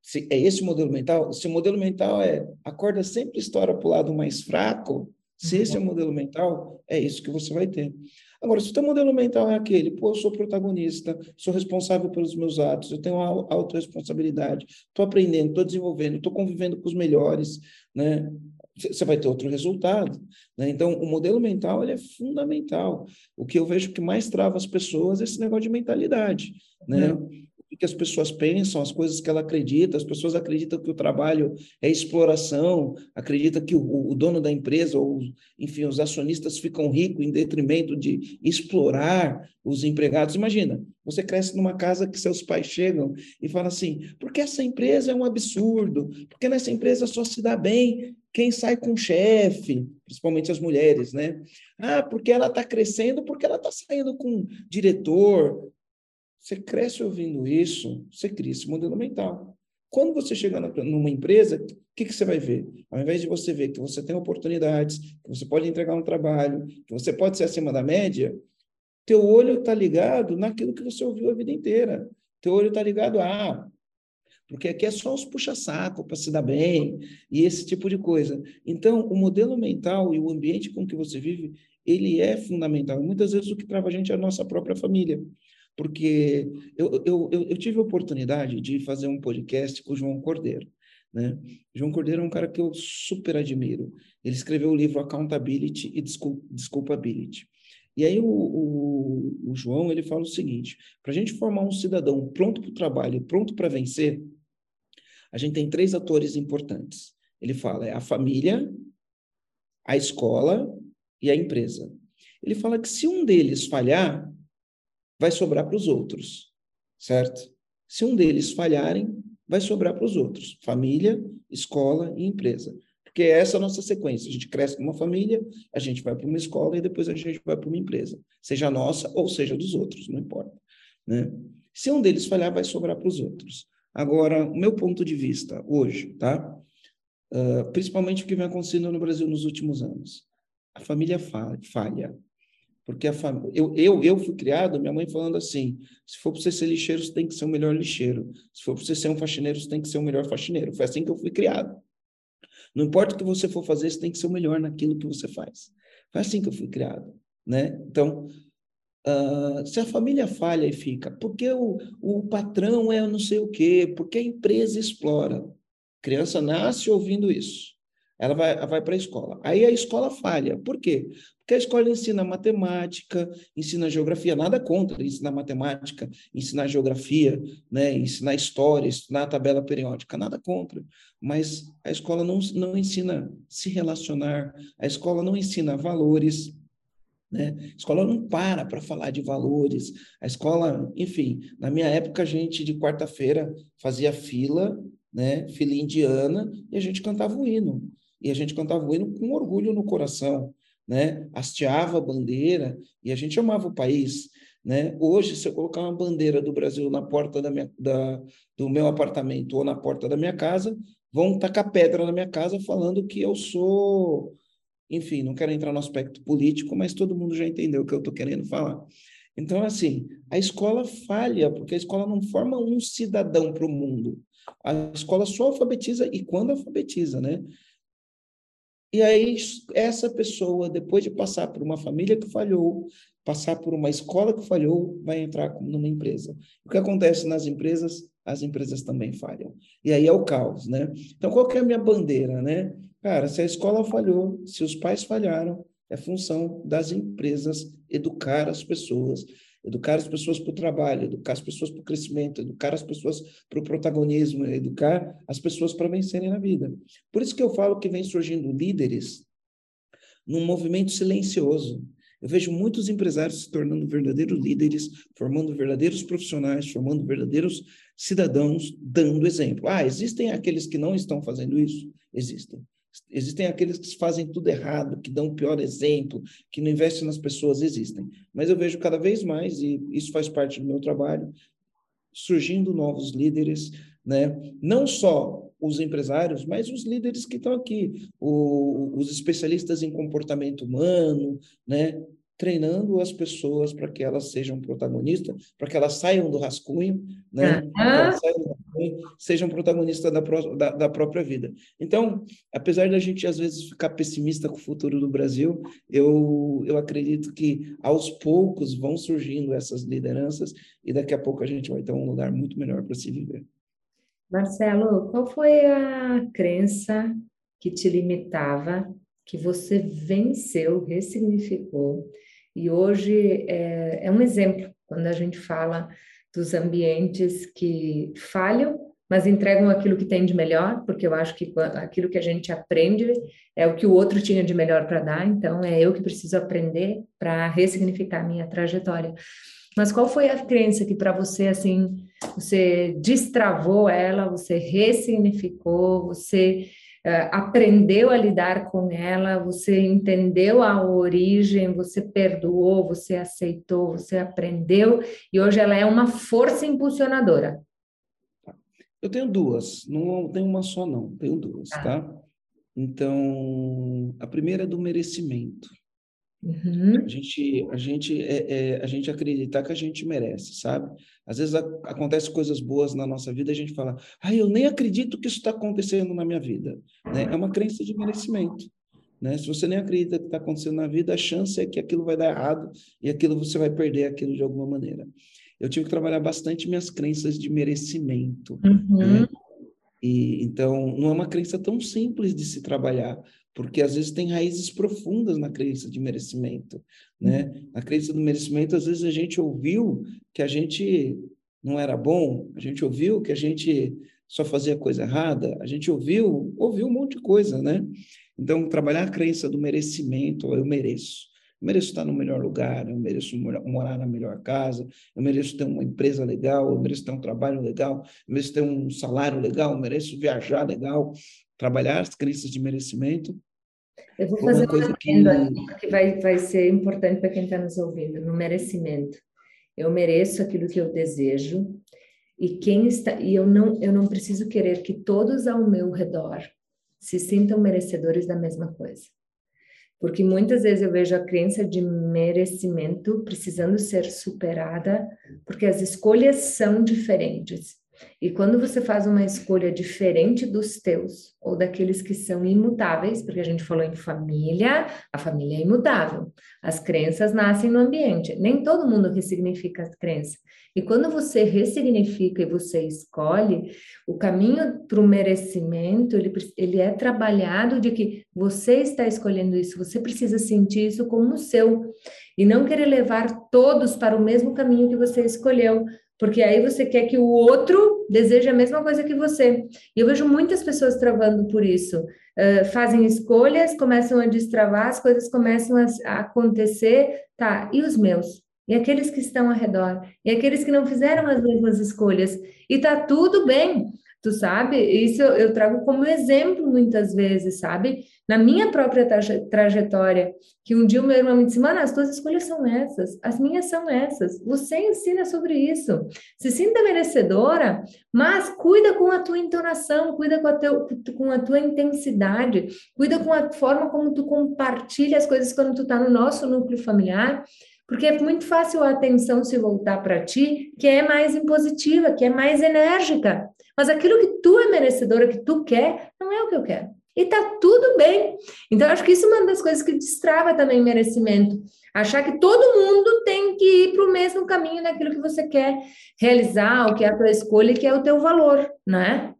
Speaker 1: se é esse modelo mental, se o modelo mental é a corda sempre estoura para o lado mais fraco, se esse é o modelo mental, é isso que você vai ter. Agora, se o teu modelo mental é aquele, pô, eu sou protagonista, sou responsável pelos meus atos, eu tenho autorresponsabilidade, estou aprendendo, estou desenvolvendo, estou convivendo com os melhores, né? Você vai ter outro resultado. Né? Então, o modelo mental ele é fundamental. O que eu vejo que mais trava as pessoas é esse negócio de mentalidade. Né? Uhum o que as pessoas pensam, as coisas que ela acredita. As pessoas acreditam que o trabalho é exploração, acreditam que o, o dono da empresa, ou enfim, os acionistas ficam ricos em detrimento de explorar os empregados. Imagina, você cresce numa casa que seus pais chegam e falam assim: porque essa empresa é um absurdo, porque nessa empresa só se dá bem quem sai com chefe, principalmente as mulheres, né? Ah, porque ela está crescendo, porque ela está saindo com diretor, você cresce ouvindo isso, você cria esse modelo mental. Quando você chegar numa empresa, o que, que você vai ver? Ao invés de você ver que você tem oportunidades, que você pode entregar um trabalho, que você pode ser acima da média, teu olho está ligado naquilo que você ouviu a vida inteira. Teu olho está ligado a ah, porque aqui é só os puxa-saco para se dar bem e esse tipo de coisa. Então, o modelo mental e o ambiente com que você vive, ele é fundamental. Muitas vezes o que trava a gente é a nossa própria família porque eu, eu, eu, eu tive a oportunidade de fazer um podcast com o João Cordeiro. Né? João Cordeiro é um cara que eu super admiro. Ele escreveu o livro Accountability e Disculpability. E aí o, o, o João ele fala o seguinte: para a gente formar um cidadão pronto para o trabalho, pronto para vencer, a gente tem três atores importantes. Ele fala é a família, a escola e a empresa. Ele fala que se um deles falhar, vai sobrar para os outros, certo? Se um deles falharem, vai sobrar para os outros: família, escola e empresa. Porque essa é a nossa sequência. A gente cresce numa família, a gente vai para uma escola e depois a gente vai para uma empresa. Seja nossa ou seja dos outros, não importa. Né? Se um deles falhar, vai sobrar para os outros. Agora, o meu ponto de vista hoje, tá? Uh, principalmente o que vem acontecendo no Brasil nos últimos anos. A família falha. Porque a fam... eu, eu, eu fui criado, minha mãe falando assim: se for para você ser lixeiro, você tem que ser o melhor lixeiro. Se for para você ser um faxineiro, você tem que ser o melhor faxineiro. Foi assim que eu fui criado. Não importa o que você for fazer, você tem que ser o melhor naquilo que você faz. Foi assim que eu fui criado. Né? Então, uh, se a família falha e fica, porque o, o patrão é não sei o quê, porque a empresa explora. A criança nasce ouvindo isso. ela vai, vai para a escola. Aí a escola falha. Por quê? Porque a escola ensina matemática, ensina geografia, nada contra ensinar matemática, ensinar geografia, né, ensinar história, ensinar tabela periódica, nada contra. Mas a escola não, não ensina se relacionar, a escola não ensina valores, né? A escola não para para falar de valores. A escola, enfim, na minha época, a gente de quarta-feira fazia fila, né? fila indiana, e a gente cantava o hino e a gente cantava o hino com orgulho no coração, né? Hasteava a bandeira e a gente amava o país, né? Hoje, se eu colocar uma bandeira do Brasil na porta da minha, da, do meu apartamento ou na porta da minha casa, vão tacar pedra na minha casa falando que eu sou, enfim, não quero entrar no aspecto político, mas todo mundo já entendeu o que eu estou querendo falar. Então, assim, a escola falha, porque a escola não forma um cidadão para o mundo. A escola só alfabetiza e quando alfabetiza, né? E aí, essa pessoa, depois de passar por uma família que falhou, passar por uma escola que falhou, vai entrar numa empresa. O que acontece nas empresas, as empresas também falham. E aí é o caos, né? Então, qual que é a minha bandeira, né? Cara, se a escola falhou, se os pais falharam, é função das empresas educar as pessoas educar as pessoas para o trabalho, educar as pessoas para o crescimento, educar as pessoas para o protagonismo, educar as pessoas para vencerem na vida. Por isso que eu falo que vem surgindo líderes num movimento silencioso. Eu vejo muitos empresários se tornando verdadeiros líderes, formando verdadeiros profissionais, formando verdadeiros cidadãos, dando exemplo. Ah, existem aqueles que não estão fazendo isso? Existem. Existem aqueles que fazem tudo errado, que dão o pior exemplo, que não investem nas pessoas, existem. Mas eu vejo cada vez mais, e isso faz parte do meu trabalho, surgindo novos líderes, né? não só os empresários, mas os líderes que estão aqui, o, os especialistas em comportamento humano, né? Treinando as pessoas para que elas sejam protagonistas, para que elas saiam do rascunho, né? Uhum. Rascunho, sejam protagonistas da, da, da, própria vida. Então, apesar da gente às vezes ficar pessimista com o futuro do Brasil, eu, eu acredito que aos poucos vão surgindo essas lideranças e daqui a pouco a gente vai ter um lugar muito melhor para se viver.
Speaker 2: Marcelo, qual foi a crença que te limitava, que você venceu, ressignificou e hoje é, é um exemplo quando a gente fala dos ambientes que falham, mas entregam aquilo que tem de melhor, porque eu acho que aquilo que a gente aprende é o que o outro tinha de melhor para dar, então é eu que preciso aprender para ressignificar a minha trajetória. Mas qual foi a crença que para você assim, você destravou ela, você ressignificou, você aprendeu a lidar com ela, você entendeu a origem, você perdoou, você aceitou, você aprendeu e hoje ela é uma força impulsionadora.
Speaker 1: Eu tenho duas, não tenho uma só não, tenho duas, ah. tá? Então, a primeira é do merecimento. Uhum. A gente, a gente, é, é, a gente acreditar que a gente merece, sabe? Às vezes a, acontece coisas boas na nossa vida a gente fala, ah, eu nem acredito que isso está acontecendo na minha vida. Né? É uma crença de merecimento. Né? Se você nem acredita que está acontecendo na vida, a chance é que aquilo vai dar errado e aquilo você vai perder aquilo de alguma maneira. Eu tive que trabalhar bastante minhas crenças de merecimento. Uhum. Né? E, então, não é uma crença tão simples de se trabalhar, porque às vezes tem raízes profundas na crença de merecimento, né? Uhum. Na crença do merecimento, às vezes a gente ouviu que a gente não era bom, a gente ouviu que a gente só fazia coisa errada, a gente ouviu, ouviu um monte de coisa, né? Então, trabalhar a crença do merecimento, eu mereço. Eu mereço estar no melhor lugar, eu mereço morar na melhor casa, eu mereço ter uma empresa legal, eu mereço ter um trabalho legal, eu mereço ter um salário legal, eu mereço viajar legal, trabalhar as crenças de merecimento.
Speaker 2: Eu vou fazer uma coisa que... que vai, vai ser importante para quem está nos ouvindo, no merecimento. Eu mereço aquilo que eu desejo e quem está e eu não eu não preciso querer que todos ao meu redor se sintam merecedores da mesma coisa. Porque muitas vezes eu vejo a crença de merecimento precisando ser superada, porque as escolhas são diferentes. E quando você faz uma escolha diferente dos teus, ou daqueles que são imutáveis, porque a gente falou em família, a família é imutável. As crenças nascem no ambiente. Nem todo mundo ressignifica a crença. E quando você ressignifica e você escolhe, o caminho para o merecimento, ele, ele é trabalhado de que você está escolhendo isso, você precisa sentir isso como seu. E não querer levar todos para o mesmo caminho que você escolheu, porque aí você quer que o outro deseje a mesma coisa que você. E eu vejo muitas pessoas travando por isso. Uh, fazem escolhas, começam a destravar, as coisas começam a, a acontecer, tá? E os meus? E aqueles que estão ao redor? E aqueles que não fizeram as mesmas escolhas? E tá tudo bem. Tu sabe? Isso eu, trago como exemplo muitas vezes, sabe? Na minha própria trajetória, que um dia o meu irmão me disse, mano, as tuas escolhas são essas, as minhas são essas. Você ensina sobre isso. Se sinta merecedora, mas cuida com a tua entonação, cuida com a, teu, com a tua intensidade, cuida com a forma como tu compartilha as coisas quando tu tá no nosso núcleo familiar, porque é muito fácil a atenção se voltar para ti, que é mais impositiva, que é mais enérgica. Mas aquilo que tu é merecedora, que tu quer, não é o que eu quero. E tá tudo bem. Então, acho que isso é uma das coisas que destrava também merecimento. Achar que todo mundo tem que ir para o mesmo caminho naquilo que você quer realizar, o que é a tua escolha, que é o teu valor, né?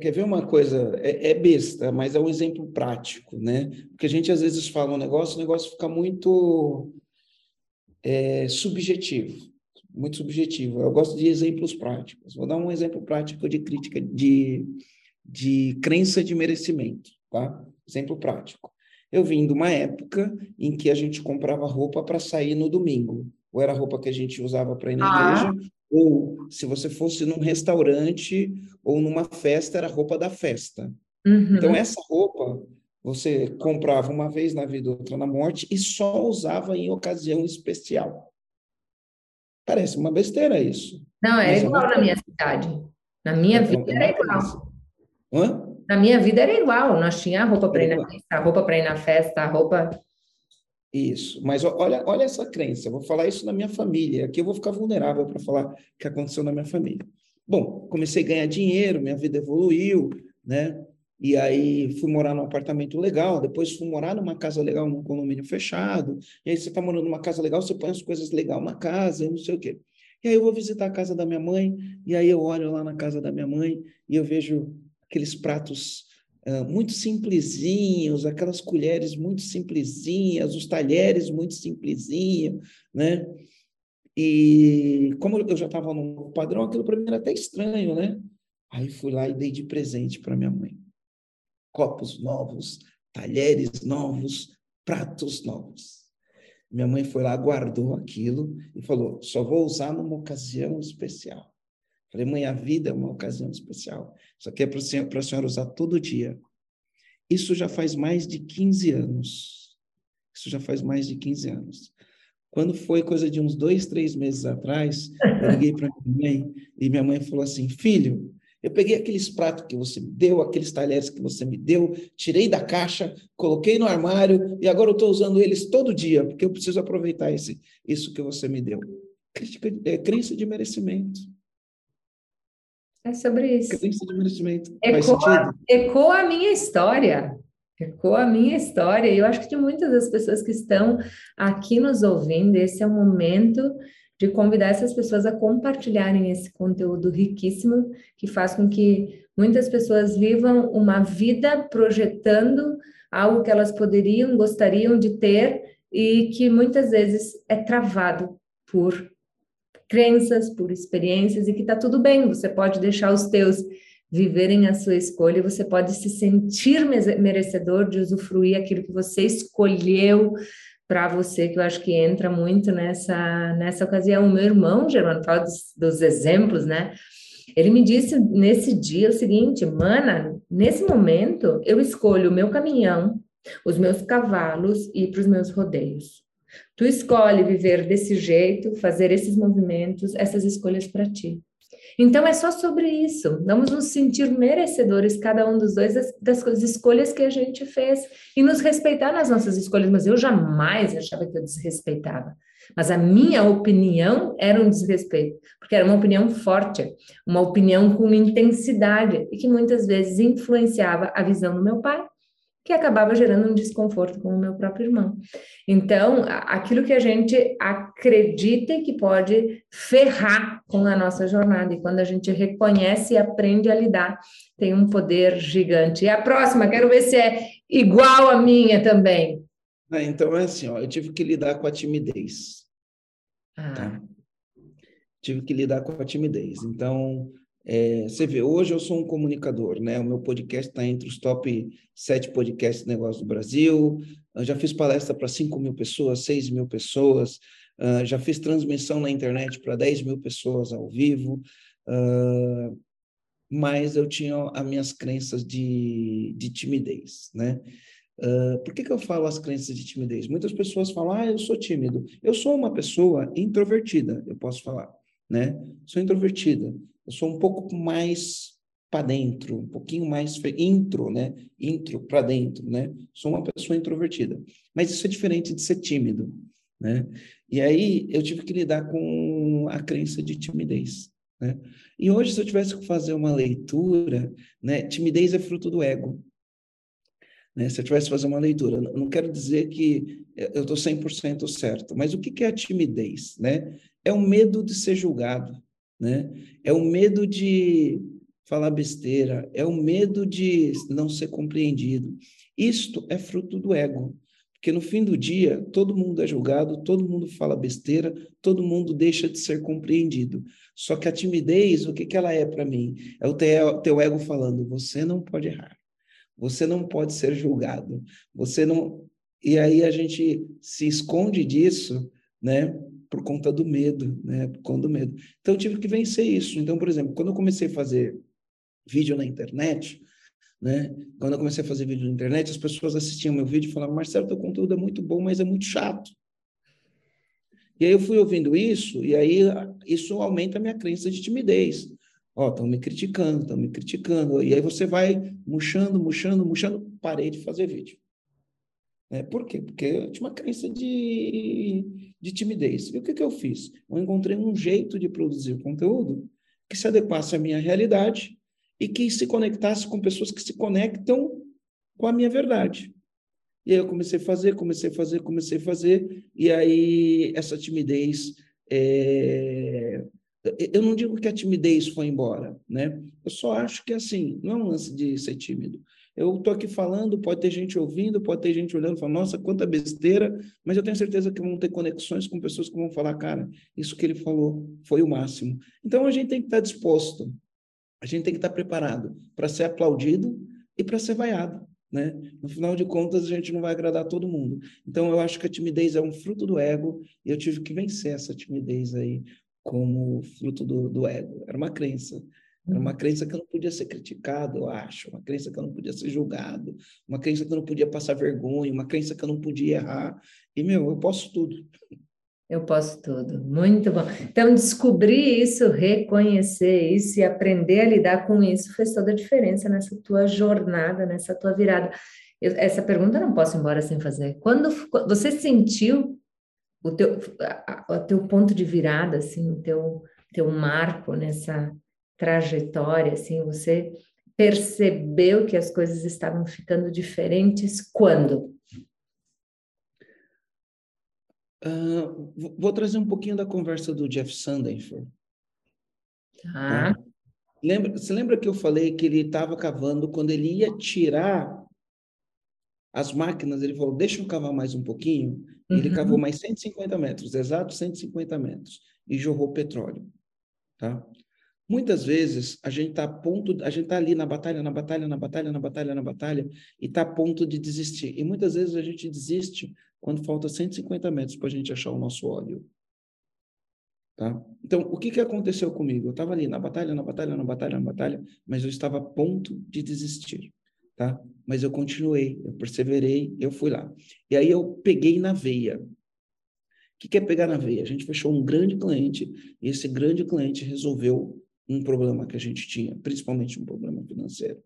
Speaker 1: Quer ver uma coisa? É, é, besta, mas é um exemplo prático, né? Porque a gente às vezes fala um negócio, o negócio fica muito é, subjetivo muito subjetivo. Eu gosto de exemplos práticos. Vou dar um exemplo prático de crítica de, de crença de merecimento, tá? Exemplo prático. Eu vim de uma época em que a gente comprava roupa para sair no domingo. Ou era roupa que a gente usava para ir na ah. igreja, ou se você fosse num restaurante ou numa festa, era roupa da festa. Uhum. Então, essa roupa você comprava uma vez na vida, outra na morte, e só usava em ocasião especial. Parece uma besteira isso.
Speaker 2: Não, era é igual na minha cidade. Na minha então, vida era igual. Hã? Na minha vida era igual. Nós tínhamos roupa para ir na festa, roupa para ir na festa, roupa.
Speaker 1: Isso, mas olha, olha essa crença. Eu vou falar isso na minha família. Aqui eu vou ficar vulnerável para falar o que aconteceu na minha família. Bom, comecei a ganhar dinheiro, minha vida evoluiu, né? E aí fui morar num apartamento legal, depois fui morar numa casa legal, num condomínio fechado. E aí você está morando numa casa legal, você põe as coisas legais na casa, não sei o quê. E aí eu vou visitar a casa da minha mãe, e aí eu olho lá na casa da minha mãe e eu vejo aqueles pratos uh, muito simplesinhos, aquelas colheres muito simplesinhas, os talheres muito simplesinhos, né? E como eu já estava no padrão, aquilo para mim era até estranho, né? Aí fui lá e dei de presente para minha mãe copos novos, talheres novos, pratos novos. Minha mãe foi lá, guardou aquilo e falou: só vou usar numa ocasião especial. Falei, mãe, a vida é uma ocasião especial. Isso aqui é para a senhora, usar todo dia. Isso já faz mais de 15 anos. Isso já faz mais de 15 anos. Quando foi coisa de uns dois, três meses atrás, eu liguei para minha mãe e minha mãe falou assim: Filho, eu peguei aqueles pratos que você me deu, aqueles talheres que você me deu, tirei da caixa, coloquei no armário e agora eu estou usando eles todo dia, porque eu preciso aproveitar esse, isso que você me deu. Crítica, é, crença de merecimento.
Speaker 2: É sobre isso.
Speaker 1: Crença de merecimento.
Speaker 2: Ecoa, ecoa a minha história. Ecoa a minha história. E eu acho que de muitas das pessoas que estão aqui nos ouvindo, esse é o momento de convidar essas pessoas a compartilharem esse conteúdo riquíssimo que faz com que muitas pessoas vivam uma vida projetando algo que elas poderiam, gostariam de ter e que muitas vezes é travado por crenças, por experiências e que está tudo bem, você pode deixar os teus viverem a sua escolha, você pode se sentir merecedor de usufruir aquilo que você escolheu para você, que eu acho que entra muito nessa, nessa ocasião. O meu irmão, Germano, fala dos, dos exemplos, né? Ele me disse nesse dia o seguinte, mana, nesse momento eu escolho o meu caminhão, os meus cavalos e para os meus rodeios. Tu escolhe viver desse jeito, fazer esses movimentos, essas escolhas para ti. Então é só sobre isso. Vamos nos sentir merecedores, cada um dos dois, das, das escolhas que a gente fez e nos respeitar nas nossas escolhas. Mas eu jamais achava que eu desrespeitava. Mas a minha opinião era um desrespeito, porque era uma opinião forte, uma opinião com intensidade e que muitas vezes influenciava a visão do meu pai, que acabava gerando um desconforto com o meu próprio irmão. Então, aquilo que a gente acredita que pode ferrar com a nossa jornada, e quando a gente reconhece e aprende a lidar, tem um poder gigante. E a próxima, quero ver se é igual a minha também.
Speaker 1: Ah, então é assim, ó, eu tive que lidar com a timidez. Ah. Tá? Tive que lidar com a timidez. Então, é, você vê, hoje eu sou um comunicador, né? O meu podcast está entre os top sete podcasts de negócio do Brasil. Eu já fiz palestra para 5 mil pessoas, 6 mil pessoas. Uh, já fiz transmissão na internet para 10 mil pessoas ao vivo. Uh, mas eu tinha as minhas crenças de, de timidez, né? Uh, por que, que eu falo as crenças de timidez? Muitas pessoas falam, ah, eu sou tímido. Eu sou uma pessoa introvertida, eu posso falar, né? Sou introvertida. Eu sou um pouco mais para dentro, um pouquinho mais intro, né? Intro para dentro, né? Sou uma pessoa introvertida. Mas isso é diferente de ser tímido, né? E aí eu tive que lidar com a crença de timidez, né? E hoje se eu tivesse que fazer uma leitura, né? Timidez é fruto do ego. Né? Se eu tivesse que fazer uma leitura, não quero dizer que eu estou 100% certo, mas o que é a timidez? Né? É o medo de ser julgado, né? É o medo de falar besteira, é o medo de não ser compreendido. Isto é fruto do ego, porque no fim do dia todo mundo é julgado, todo mundo fala besteira, todo mundo deixa de ser compreendido. Só que a timidez, o que, que ela é para mim? É o teu, teu ego falando: você não pode errar, você não pode ser julgado, você não. E aí a gente se esconde disso, né? por conta do medo, né? Por conta do medo. Então eu tive que vencer isso. Então, por exemplo, quando eu comecei a fazer vídeo na internet, né? Quando eu comecei a fazer vídeo na internet, as pessoas assistiam meu vídeo e falavam: "Marcelo, teu conteúdo é muito bom, mas é muito chato". E aí eu fui ouvindo isso e aí isso aumenta a minha crença de timidez. Ó, estão me criticando, estão me criticando. E aí você vai murchando, murchando, murchando, parei de fazer vídeo. É, por quê? Porque eu tinha uma crença de, de timidez. E o que, que eu fiz? Eu encontrei um jeito de produzir conteúdo que se adequasse à minha realidade e que se conectasse com pessoas que se conectam com a minha verdade. E aí eu comecei a fazer, comecei a fazer, comecei a fazer, e aí essa timidez. É... Eu não digo que a timidez foi embora, né? Eu só acho que assim, não é um lance de ser tímido. Eu estou aqui falando, pode ter gente ouvindo, pode ter gente olhando, falando, nossa, quanta besteira, mas eu tenho certeza que vão ter conexões com pessoas que vão falar, cara, isso que ele falou foi o máximo. Então a gente tem que estar disposto, a gente tem que estar preparado para ser aplaudido e para ser vaiado. Né? No final de contas, a gente não vai agradar todo mundo. Então, eu acho que a timidez é um fruto do ego, e eu tive que vencer essa timidez aí como fruto do, do ego. Era uma crença. Era uma crença que eu não podia ser criticado, eu acho, uma crença que eu não podia ser julgado, uma crença que eu não podia passar vergonha, uma crença que eu não podia errar. E, meu, eu posso tudo.
Speaker 2: Eu posso tudo. Muito bom. Então, descobrir isso, reconhecer isso e aprender a lidar com isso fez toda a diferença nessa tua jornada, nessa tua virada. Eu, essa pergunta eu não posso ir embora sem fazer. Quando você sentiu o teu, o teu ponto de virada, assim, o teu, teu marco nessa trajetória, assim, você percebeu que as coisas estavam ficando diferentes quando?
Speaker 1: Uh, vou trazer um pouquinho da conversa do Jeff Sandenford.
Speaker 2: Tá. tá?
Speaker 1: Lembra, você lembra que eu falei que ele estava cavando, quando ele ia tirar as máquinas, ele falou, deixa eu cavar mais um pouquinho. Uhum. Ele cavou mais 150 metros, exato 150 metros, e jorrou petróleo. Tá? Muitas vezes a gente está a ponto, a gente está ali na batalha, na batalha, na batalha, na batalha, na batalha, e está a ponto de desistir. E muitas vezes a gente desiste quando falta 150 metros para a gente achar o nosso óleo. Tá? Então, o que, que aconteceu comigo? Eu estava ali na batalha, na batalha, na batalha, na batalha, mas eu estava a ponto de desistir. Tá? Mas eu continuei, eu perseverei, eu fui lá. E aí eu peguei na veia. O que, que é pegar na veia? A gente fechou um grande cliente e esse grande cliente resolveu um problema que a gente tinha, principalmente um problema financeiro.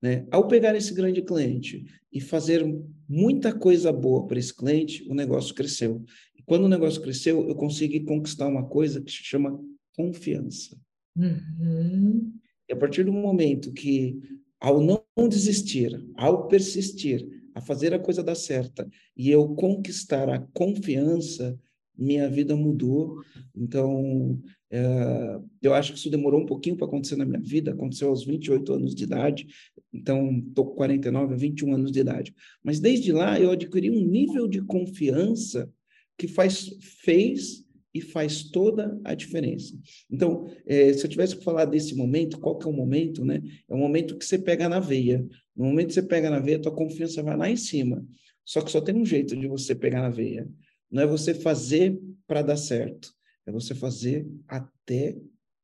Speaker 1: Né? Ao pegar esse grande cliente e fazer muita coisa boa para esse cliente, o negócio cresceu. E quando o negócio cresceu, eu consegui conquistar uma coisa que se chama confiança. Uhum. E a partir do momento que, ao não desistir, ao persistir, a fazer a coisa dar certa, e eu conquistar a confiança, minha vida mudou. Então, é, eu acho que isso demorou um pouquinho para acontecer na minha vida, aconteceu aos 28 anos de idade, então estou com 49, 21 anos de idade. Mas desde lá eu adquiri um nível de confiança que faz, fez e faz toda a diferença. Então, é, se eu tivesse que falar desse momento, qual que é o momento, né? É o momento que você pega na veia. No momento que você pega na veia, tua confiança vai lá em cima. Só que só tem um jeito de você pegar na veia. Não é você fazer para dar certo é você fazer até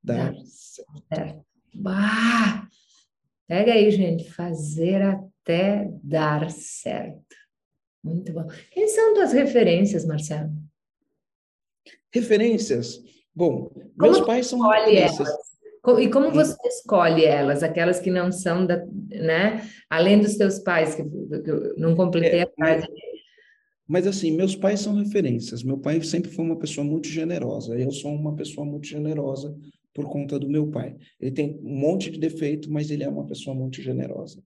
Speaker 1: dar certo. É.
Speaker 2: Bah! Pega aí, gente. Fazer até dar certo. Muito bom. Quem são tuas referências, Marcelo?
Speaker 1: Referências? Bom, como meus pais são
Speaker 2: referências. Elas? E como hum. você escolhe elas, aquelas que não são da, né? Além dos teus pais, que, que eu não completei é, a frase.
Speaker 1: Mas assim, meus pais são referências. Meu pai sempre foi uma pessoa muito generosa. Eu sou uma pessoa muito generosa por conta do meu pai. Ele tem um monte de defeito, mas ele é uma pessoa muito generosa.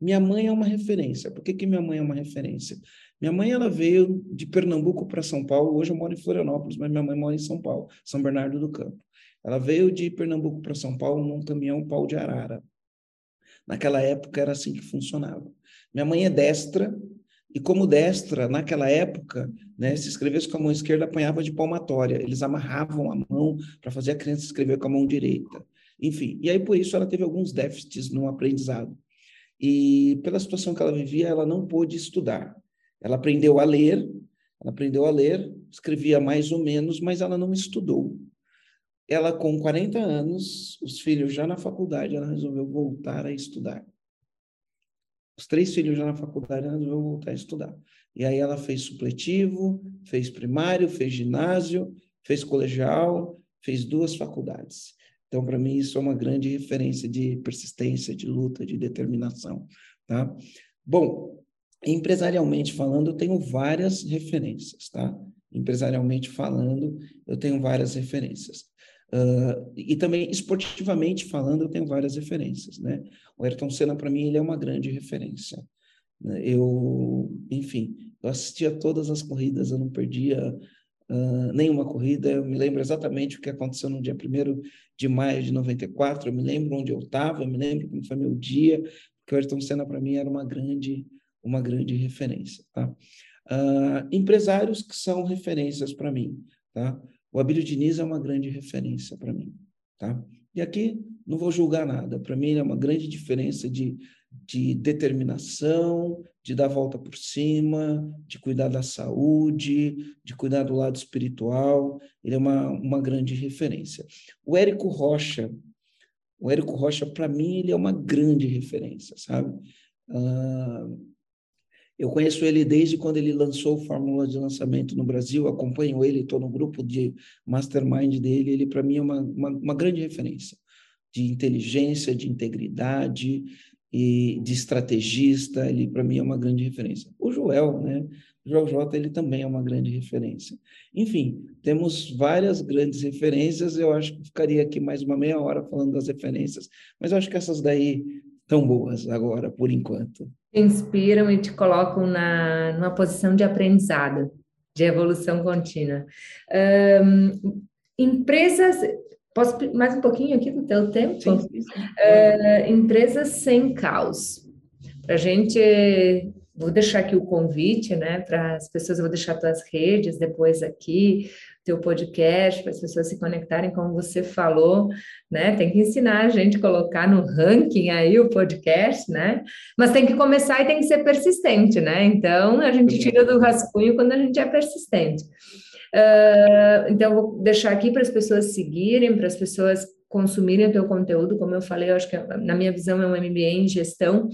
Speaker 1: Minha mãe é uma referência. Por que, que minha mãe é uma referência? Minha mãe ela veio de Pernambuco para São Paulo. Hoje eu moro em Florianópolis, mas minha mãe mora em São Paulo, São Bernardo do Campo. Ela veio de Pernambuco para São Paulo num caminhão pau de arara. Naquela época era assim que funcionava. Minha mãe é destra, e como destra, naquela época, né, se escrevesse com a mão esquerda, apanhava de palmatória. Eles amarravam a mão para fazer a criança escrever com a mão direita. Enfim, e aí por isso ela teve alguns déficits no aprendizado. E pela situação que ela vivia, ela não pôde estudar. Ela aprendeu a ler, ela aprendeu a ler, escrevia mais ou menos, mas ela não estudou. Ela, com 40 anos, os filhos já na faculdade, ela resolveu voltar a estudar os três filhos já na faculdade, ela resolveu voltar a estudar. E aí ela fez supletivo, fez primário, fez ginásio, fez colegial, fez duas faculdades. Então, para mim, isso é uma grande referência de persistência, de luta, de determinação. Tá? Bom, empresarialmente falando, eu tenho várias referências, tá? Empresarialmente falando, eu tenho várias referências. Uh, e também esportivamente falando, eu tenho várias referências, né? O Ayrton Senna para mim ele é uma grande referência. Né? Eu, enfim, eu assistia todas as corridas, eu não perdia uh, nenhuma corrida. Eu me lembro exatamente o que aconteceu no dia 1 de maio de 94. Eu me lembro onde eu estava, eu me lembro como foi meu dia, porque o Ayrton Senna para mim era uma grande, uma grande referência, tá? Uh, empresários que são referências para mim, tá? O Abílio Diniz é uma grande referência para mim, tá? E aqui não vou julgar nada. Para mim é uma grande diferença de, de determinação, de dar a volta por cima, de cuidar da saúde, de cuidar do lado espiritual. Ele é uma, uma grande referência. O Érico Rocha, o Érico Rocha, para mim, ele é uma grande referência, sabe? Uh, eu conheço ele desde quando ele lançou Fórmula de Lançamento no Brasil, acompanho ele, estou no grupo de mastermind dele. Ele, para mim, é uma, uma, uma, grande referência de inteligência, de integridade e de estrategista. Ele, para mim, é uma grande referência. O Joel, né? Joel J, ele também é uma grande referência. Enfim, temos várias grandes referências. Eu acho que ficaria aqui mais uma meia hora falando das referências, mas eu acho que essas daí estão boas agora, por enquanto
Speaker 2: inspiram e te colocam na, numa posição de aprendizado, de evolução contínua. Um, empresas, posso mais um pouquinho aqui do teu tempo? Sim, sim, sim. Uh, empresas sem caos. Para a gente, vou deixar aqui o convite, né, para as pessoas, eu vou deixar tuas redes depois aqui, teu podcast, para as pessoas se conectarem, como você falou, né? Tem que ensinar a gente a colocar no ranking aí o podcast, né? Mas tem que começar e tem que ser persistente, né? Então, a gente tira do rascunho quando a gente é persistente. Uh, então, vou deixar aqui para as pessoas seguirem, para as pessoas consumirem o teu conteúdo, como eu falei, eu acho que na minha visão é um MBA em gestão,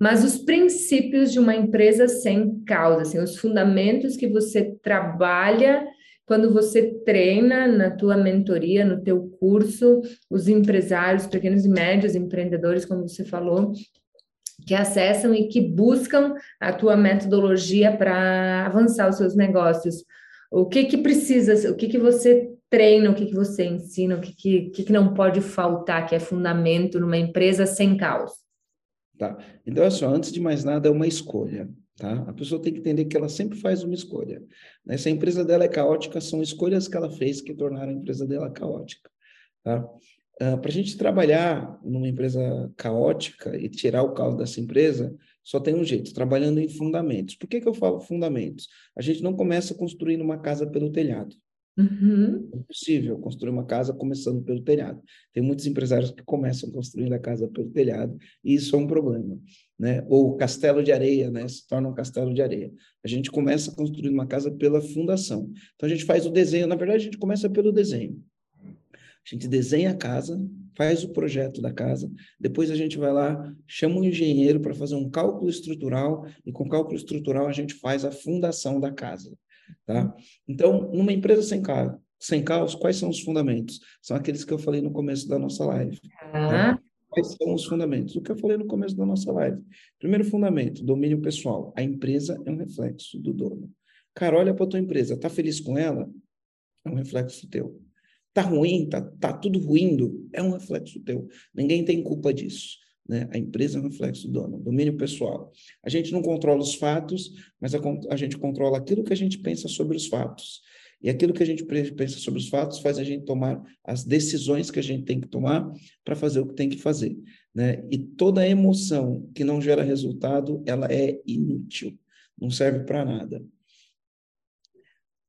Speaker 2: mas os princípios de uma empresa sem causa, assim, os fundamentos que você trabalha quando você treina na tua mentoria, no teu curso, os empresários, pequenos e médios empreendedores, como você falou, que acessam e que buscam a tua metodologia para avançar os seus negócios. O que que precisa, o que que você treina, o que que você ensina, o que que, que, que não pode faltar, que é fundamento numa empresa sem caos?
Speaker 1: Tá. Então, é só, antes de mais nada, é uma escolha. Tá? A pessoa tem que entender que ela sempre faz uma escolha. Né? Se a empresa dela é caótica, são escolhas que ela fez que tornaram a empresa dela caótica. Tá? Uh, ah, Para a gente trabalhar numa empresa caótica e tirar o caos dessa empresa, só tem um jeito, trabalhando em fundamentos. Por que, que eu falo fundamentos? A gente não começa construindo uma casa pelo telhado.
Speaker 2: Uhum.
Speaker 1: É possível construir uma casa começando pelo telhado. Tem muitos empresários que começam construindo a casa pelo telhado, e isso é um problema. Né? Ou castelo de areia, né? se torna um castelo de areia. A gente começa construindo uma casa pela fundação. Então a gente faz o desenho, na verdade a gente começa pelo desenho. A gente desenha a casa, faz o projeto da casa, depois a gente vai lá, chama um engenheiro para fazer um cálculo estrutural, e com cálculo estrutural a gente faz a fundação da casa. Tá? Então, numa empresa sem caos, sem caos, quais são os fundamentos? São aqueles que eu falei no começo da nossa live. Tá? Quais são os fundamentos? O que eu falei no começo da nossa live. Primeiro fundamento, domínio pessoal. A empresa é um reflexo do dono. Cara, olha para tua empresa, tá feliz com ela? É um reflexo teu. Tá ruim, tá, tá tudo ruindo, é um reflexo teu. Ninguém tem culpa disso. Né? A empresa é um reflexo do dono, domínio pessoal. A gente não controla os fatos, mas a, a gente controla aquilo que a gente pensa sobre os fatos. E aquilo que a gente pensa sobre os fatos faz a gente tomar as decisões que a gente tem que tomar para fazer o que tem que fazer. Né? E toda emoção que não gera resultado, ela é inútil, não serve para nada.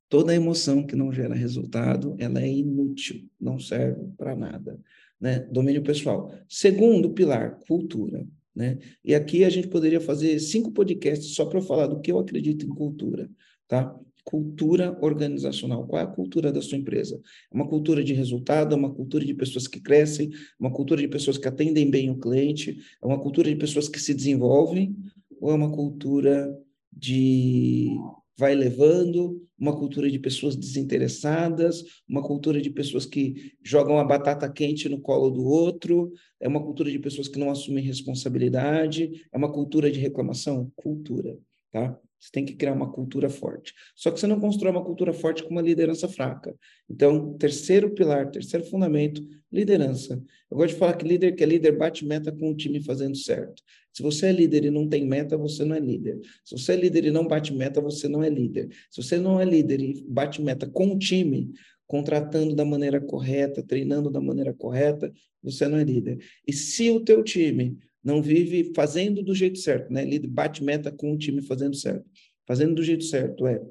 Speaker 1: Toda emoção que não gera resultado, ela é inútil, não serve para nada. Né? Domínio pessoal. Segundo pilar, cultura. Né? E aqui a gente poderia fazer cinco podcasts só para falar do que eu acredito em cultura. Tá? Cultura organizacional. Qual é a cultura da sua empresa? É uma cultura de resultado, é uma cultura de pessoas que crescem, uma cultura de pessoas que atendem bem o cliente, é uma cultura de pessoas que se desenvolvem, ou é uma cultura de vai levando, uma cultura de pessoas desinteressadas, uma cultura de pessoas que jogam a batata quente no colo do outro, é uma cultura de pessoas que não assumem responsabilidade, é uma cultura de reclamação? Cultura, tá? Você tem que criar uma cultura forte. Só que você não constrói uma cultura forte com uma liderança fraca. Então, terceiro pilar, terceiro fundamento, liderança. Eu gosto de falar que líder que é líder bate meta com o time fazendo certo. Se você é líder e não tem meta, você não é líder. Se você é líder e não bate meta, você não é líder. Se você não é líder e bate meta com o time, contratando da maneira correta, treinando da maneira correta, você não é líder. E se o teu time não vive fazendo do jeito certo, né? Ele bate meta com o time fazendo certo. Fazendo do jeito certo é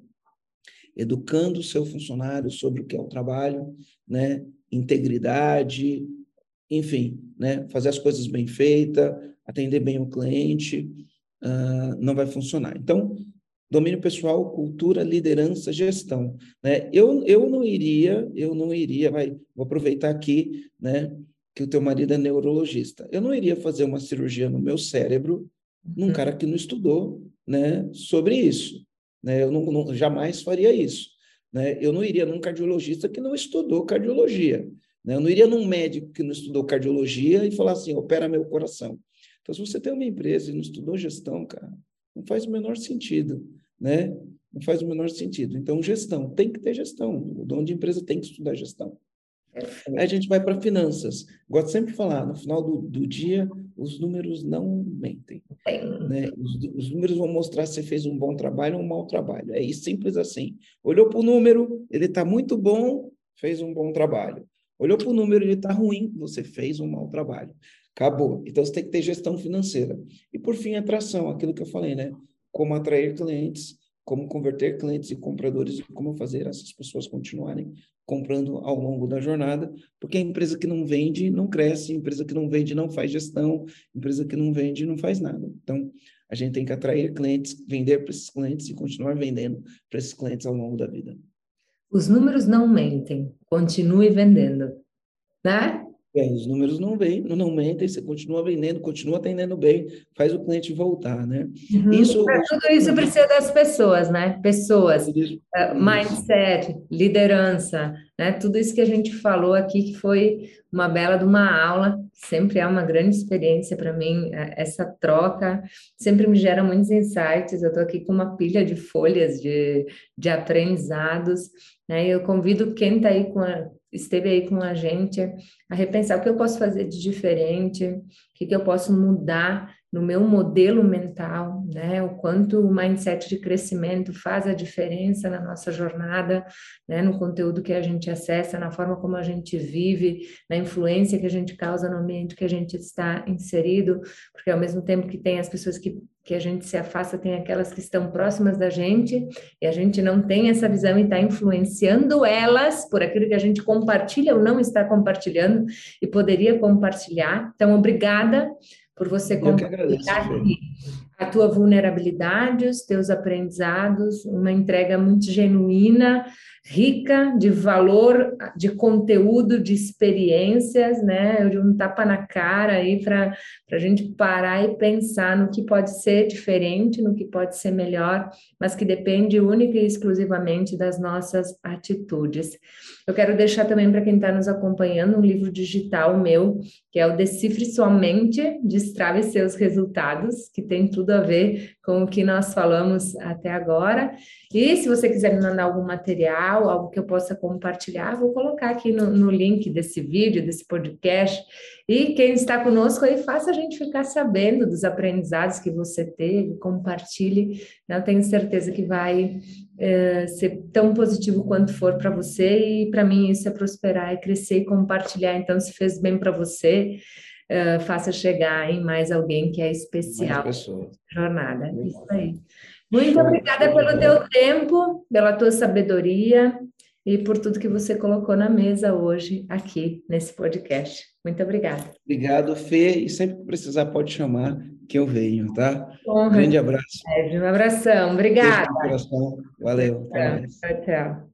Speaker 1: educando o seu funcionário sobre o que é o trabalho, né? Integridade, enfim, né? Fazer as coisas bem feitas, atender bem o cliente, uh, não vai funcionar. Então, domínio pessoal, cultura, liderança, gestão, né? Eu, eu não iria, eu não iria, vai, vou aproveitar aqui, né? que o teu marido é neurologista. Eu não iria fazer uma cirurgia no meu cérebro num uhum. cara que não estudou, né, sobre isso. Né? Eu não, não, jamais faria isso. Né? Eu não iria num cardiologista que não estudou cardiologia. Né? Eu não iria num médico que não estudou cardiologia e falar assim, opera meu coração. Então, se você tem uma empresa e não estudou gestão, cara, não faz o menor sentido, né? Não faz o menor sentido. Então, gestão, tem que ter gestão. O dono de empresa tem que estudar gestão. Aí a gente vai para finanças. Gosto sempre de falar, no final do, do dia, os números não mentem. Né? Os, os, números vão mostrar se você fez um bom trabalho ou um mau trabalho. É simples assim. Olhou para o número, ele está muito bom, fez um bom trabalho. Olhou para o número, ele está ruim, você fez um mau trabalho. Acabou. Então, você tem que ter gestão financeira. E, por fim, atração, aquilo que eu falei, né? Como atrair clientes, como converter clientes e compradores e como fazer essas pessoas continuarem comprando ao longo da jornada, porque a empresa que não vende não cresce, empresa que não vende não faz gestão, empresa que não vende não faz nada. Então, a gente tem que atrair clientes, vender para esses clientes e continuar vendendo para esses clientes ao longo da vida.
Speaker 2: Os números não mentem, continue vendendo, né?
Speaker 1: É, os números não vêm, não mentem, você continua vendendo, continua atendendo bem, faz o cliente voltar, né?
Speaker 2: Uhum. Isso, tudo isso precisa das pessoas, né? Pessoas, isso, uh, mindset, liderança, né? Tudo isso que a gente falou aqui, que foi uma bela de uma aula, sempre é uma grande experiência para mim, é, essa troca sempre me gera muitos insights, eu estou aqui com uma pilha de folhas de, de aprendizados, né? Eu convido quem está aí com a, esteve aí com a gente a repensar o que eu posso fazer de diferente, o que, que eu posso mudar no meu modelo mental, né? O quanto o mindset de crescimento faz a diferença na nossa jornada, né? No conteúdo que a gente acessa, na forma como a gente vive, na influência que a gente causa no ambiente que a gente está inserido, porque ao mesmo tempo que tem as pessoas que que a gente se afasta, tem aquelas que estão próximas da gente, e a gente não tem essa visão e está influenciando elas por aquilo que a gente compartilha ou não está compartilhando e poderia compartilhar. Então, obrigada por você compartilhar a tua vulnerabilidade, os teus aprendizados, uma entrega muito genuína, rica de valor, de conteúdo, de experiências, né? De um tapa na cara aí para a gente parar e pensar no que pode ser diferente, no que pode ser melhor, mas que depende única e exclusivamente das nossas atitudes. Eu quero deixar também para quem está nos acompanhando um livro digital meu, que é o Decifre Sua Mente, Destrave Seus Resultados, que tem tudo a ver com o que nós falamos até agora. E se você quiser me mandar algum material, algo que eu possa compartilhar, vou colocar aqui no, no link desse vídeo, desse podcast. E quem está conosco aí, faça a gente ficar sabendo dos aprendizados que você teve, compartilhe. Eu tenho certeza que vai é, ser tão positivo quanto for para você. E para mim, isso é prosperar, é crescer e compartilhar. Então, se fez bem para você uh, faça chegar em mais alguém que é especial jornada. Isso aí. Muito obrigada pelo teu tempo, pela tua sabedoria e por tudo que você colocou na mesa hoje aqui nesse podcast. Muito obrigada.
Speaker 1: Obrigado, Fê. E sempre que precisar, pode chamar que eu venho, tá? Honra. Um grande abraço.
Speaker 2: É, um abração. Obrigada.
Speaker 1: Valeu.
Speaker 2: Tchau, tchau.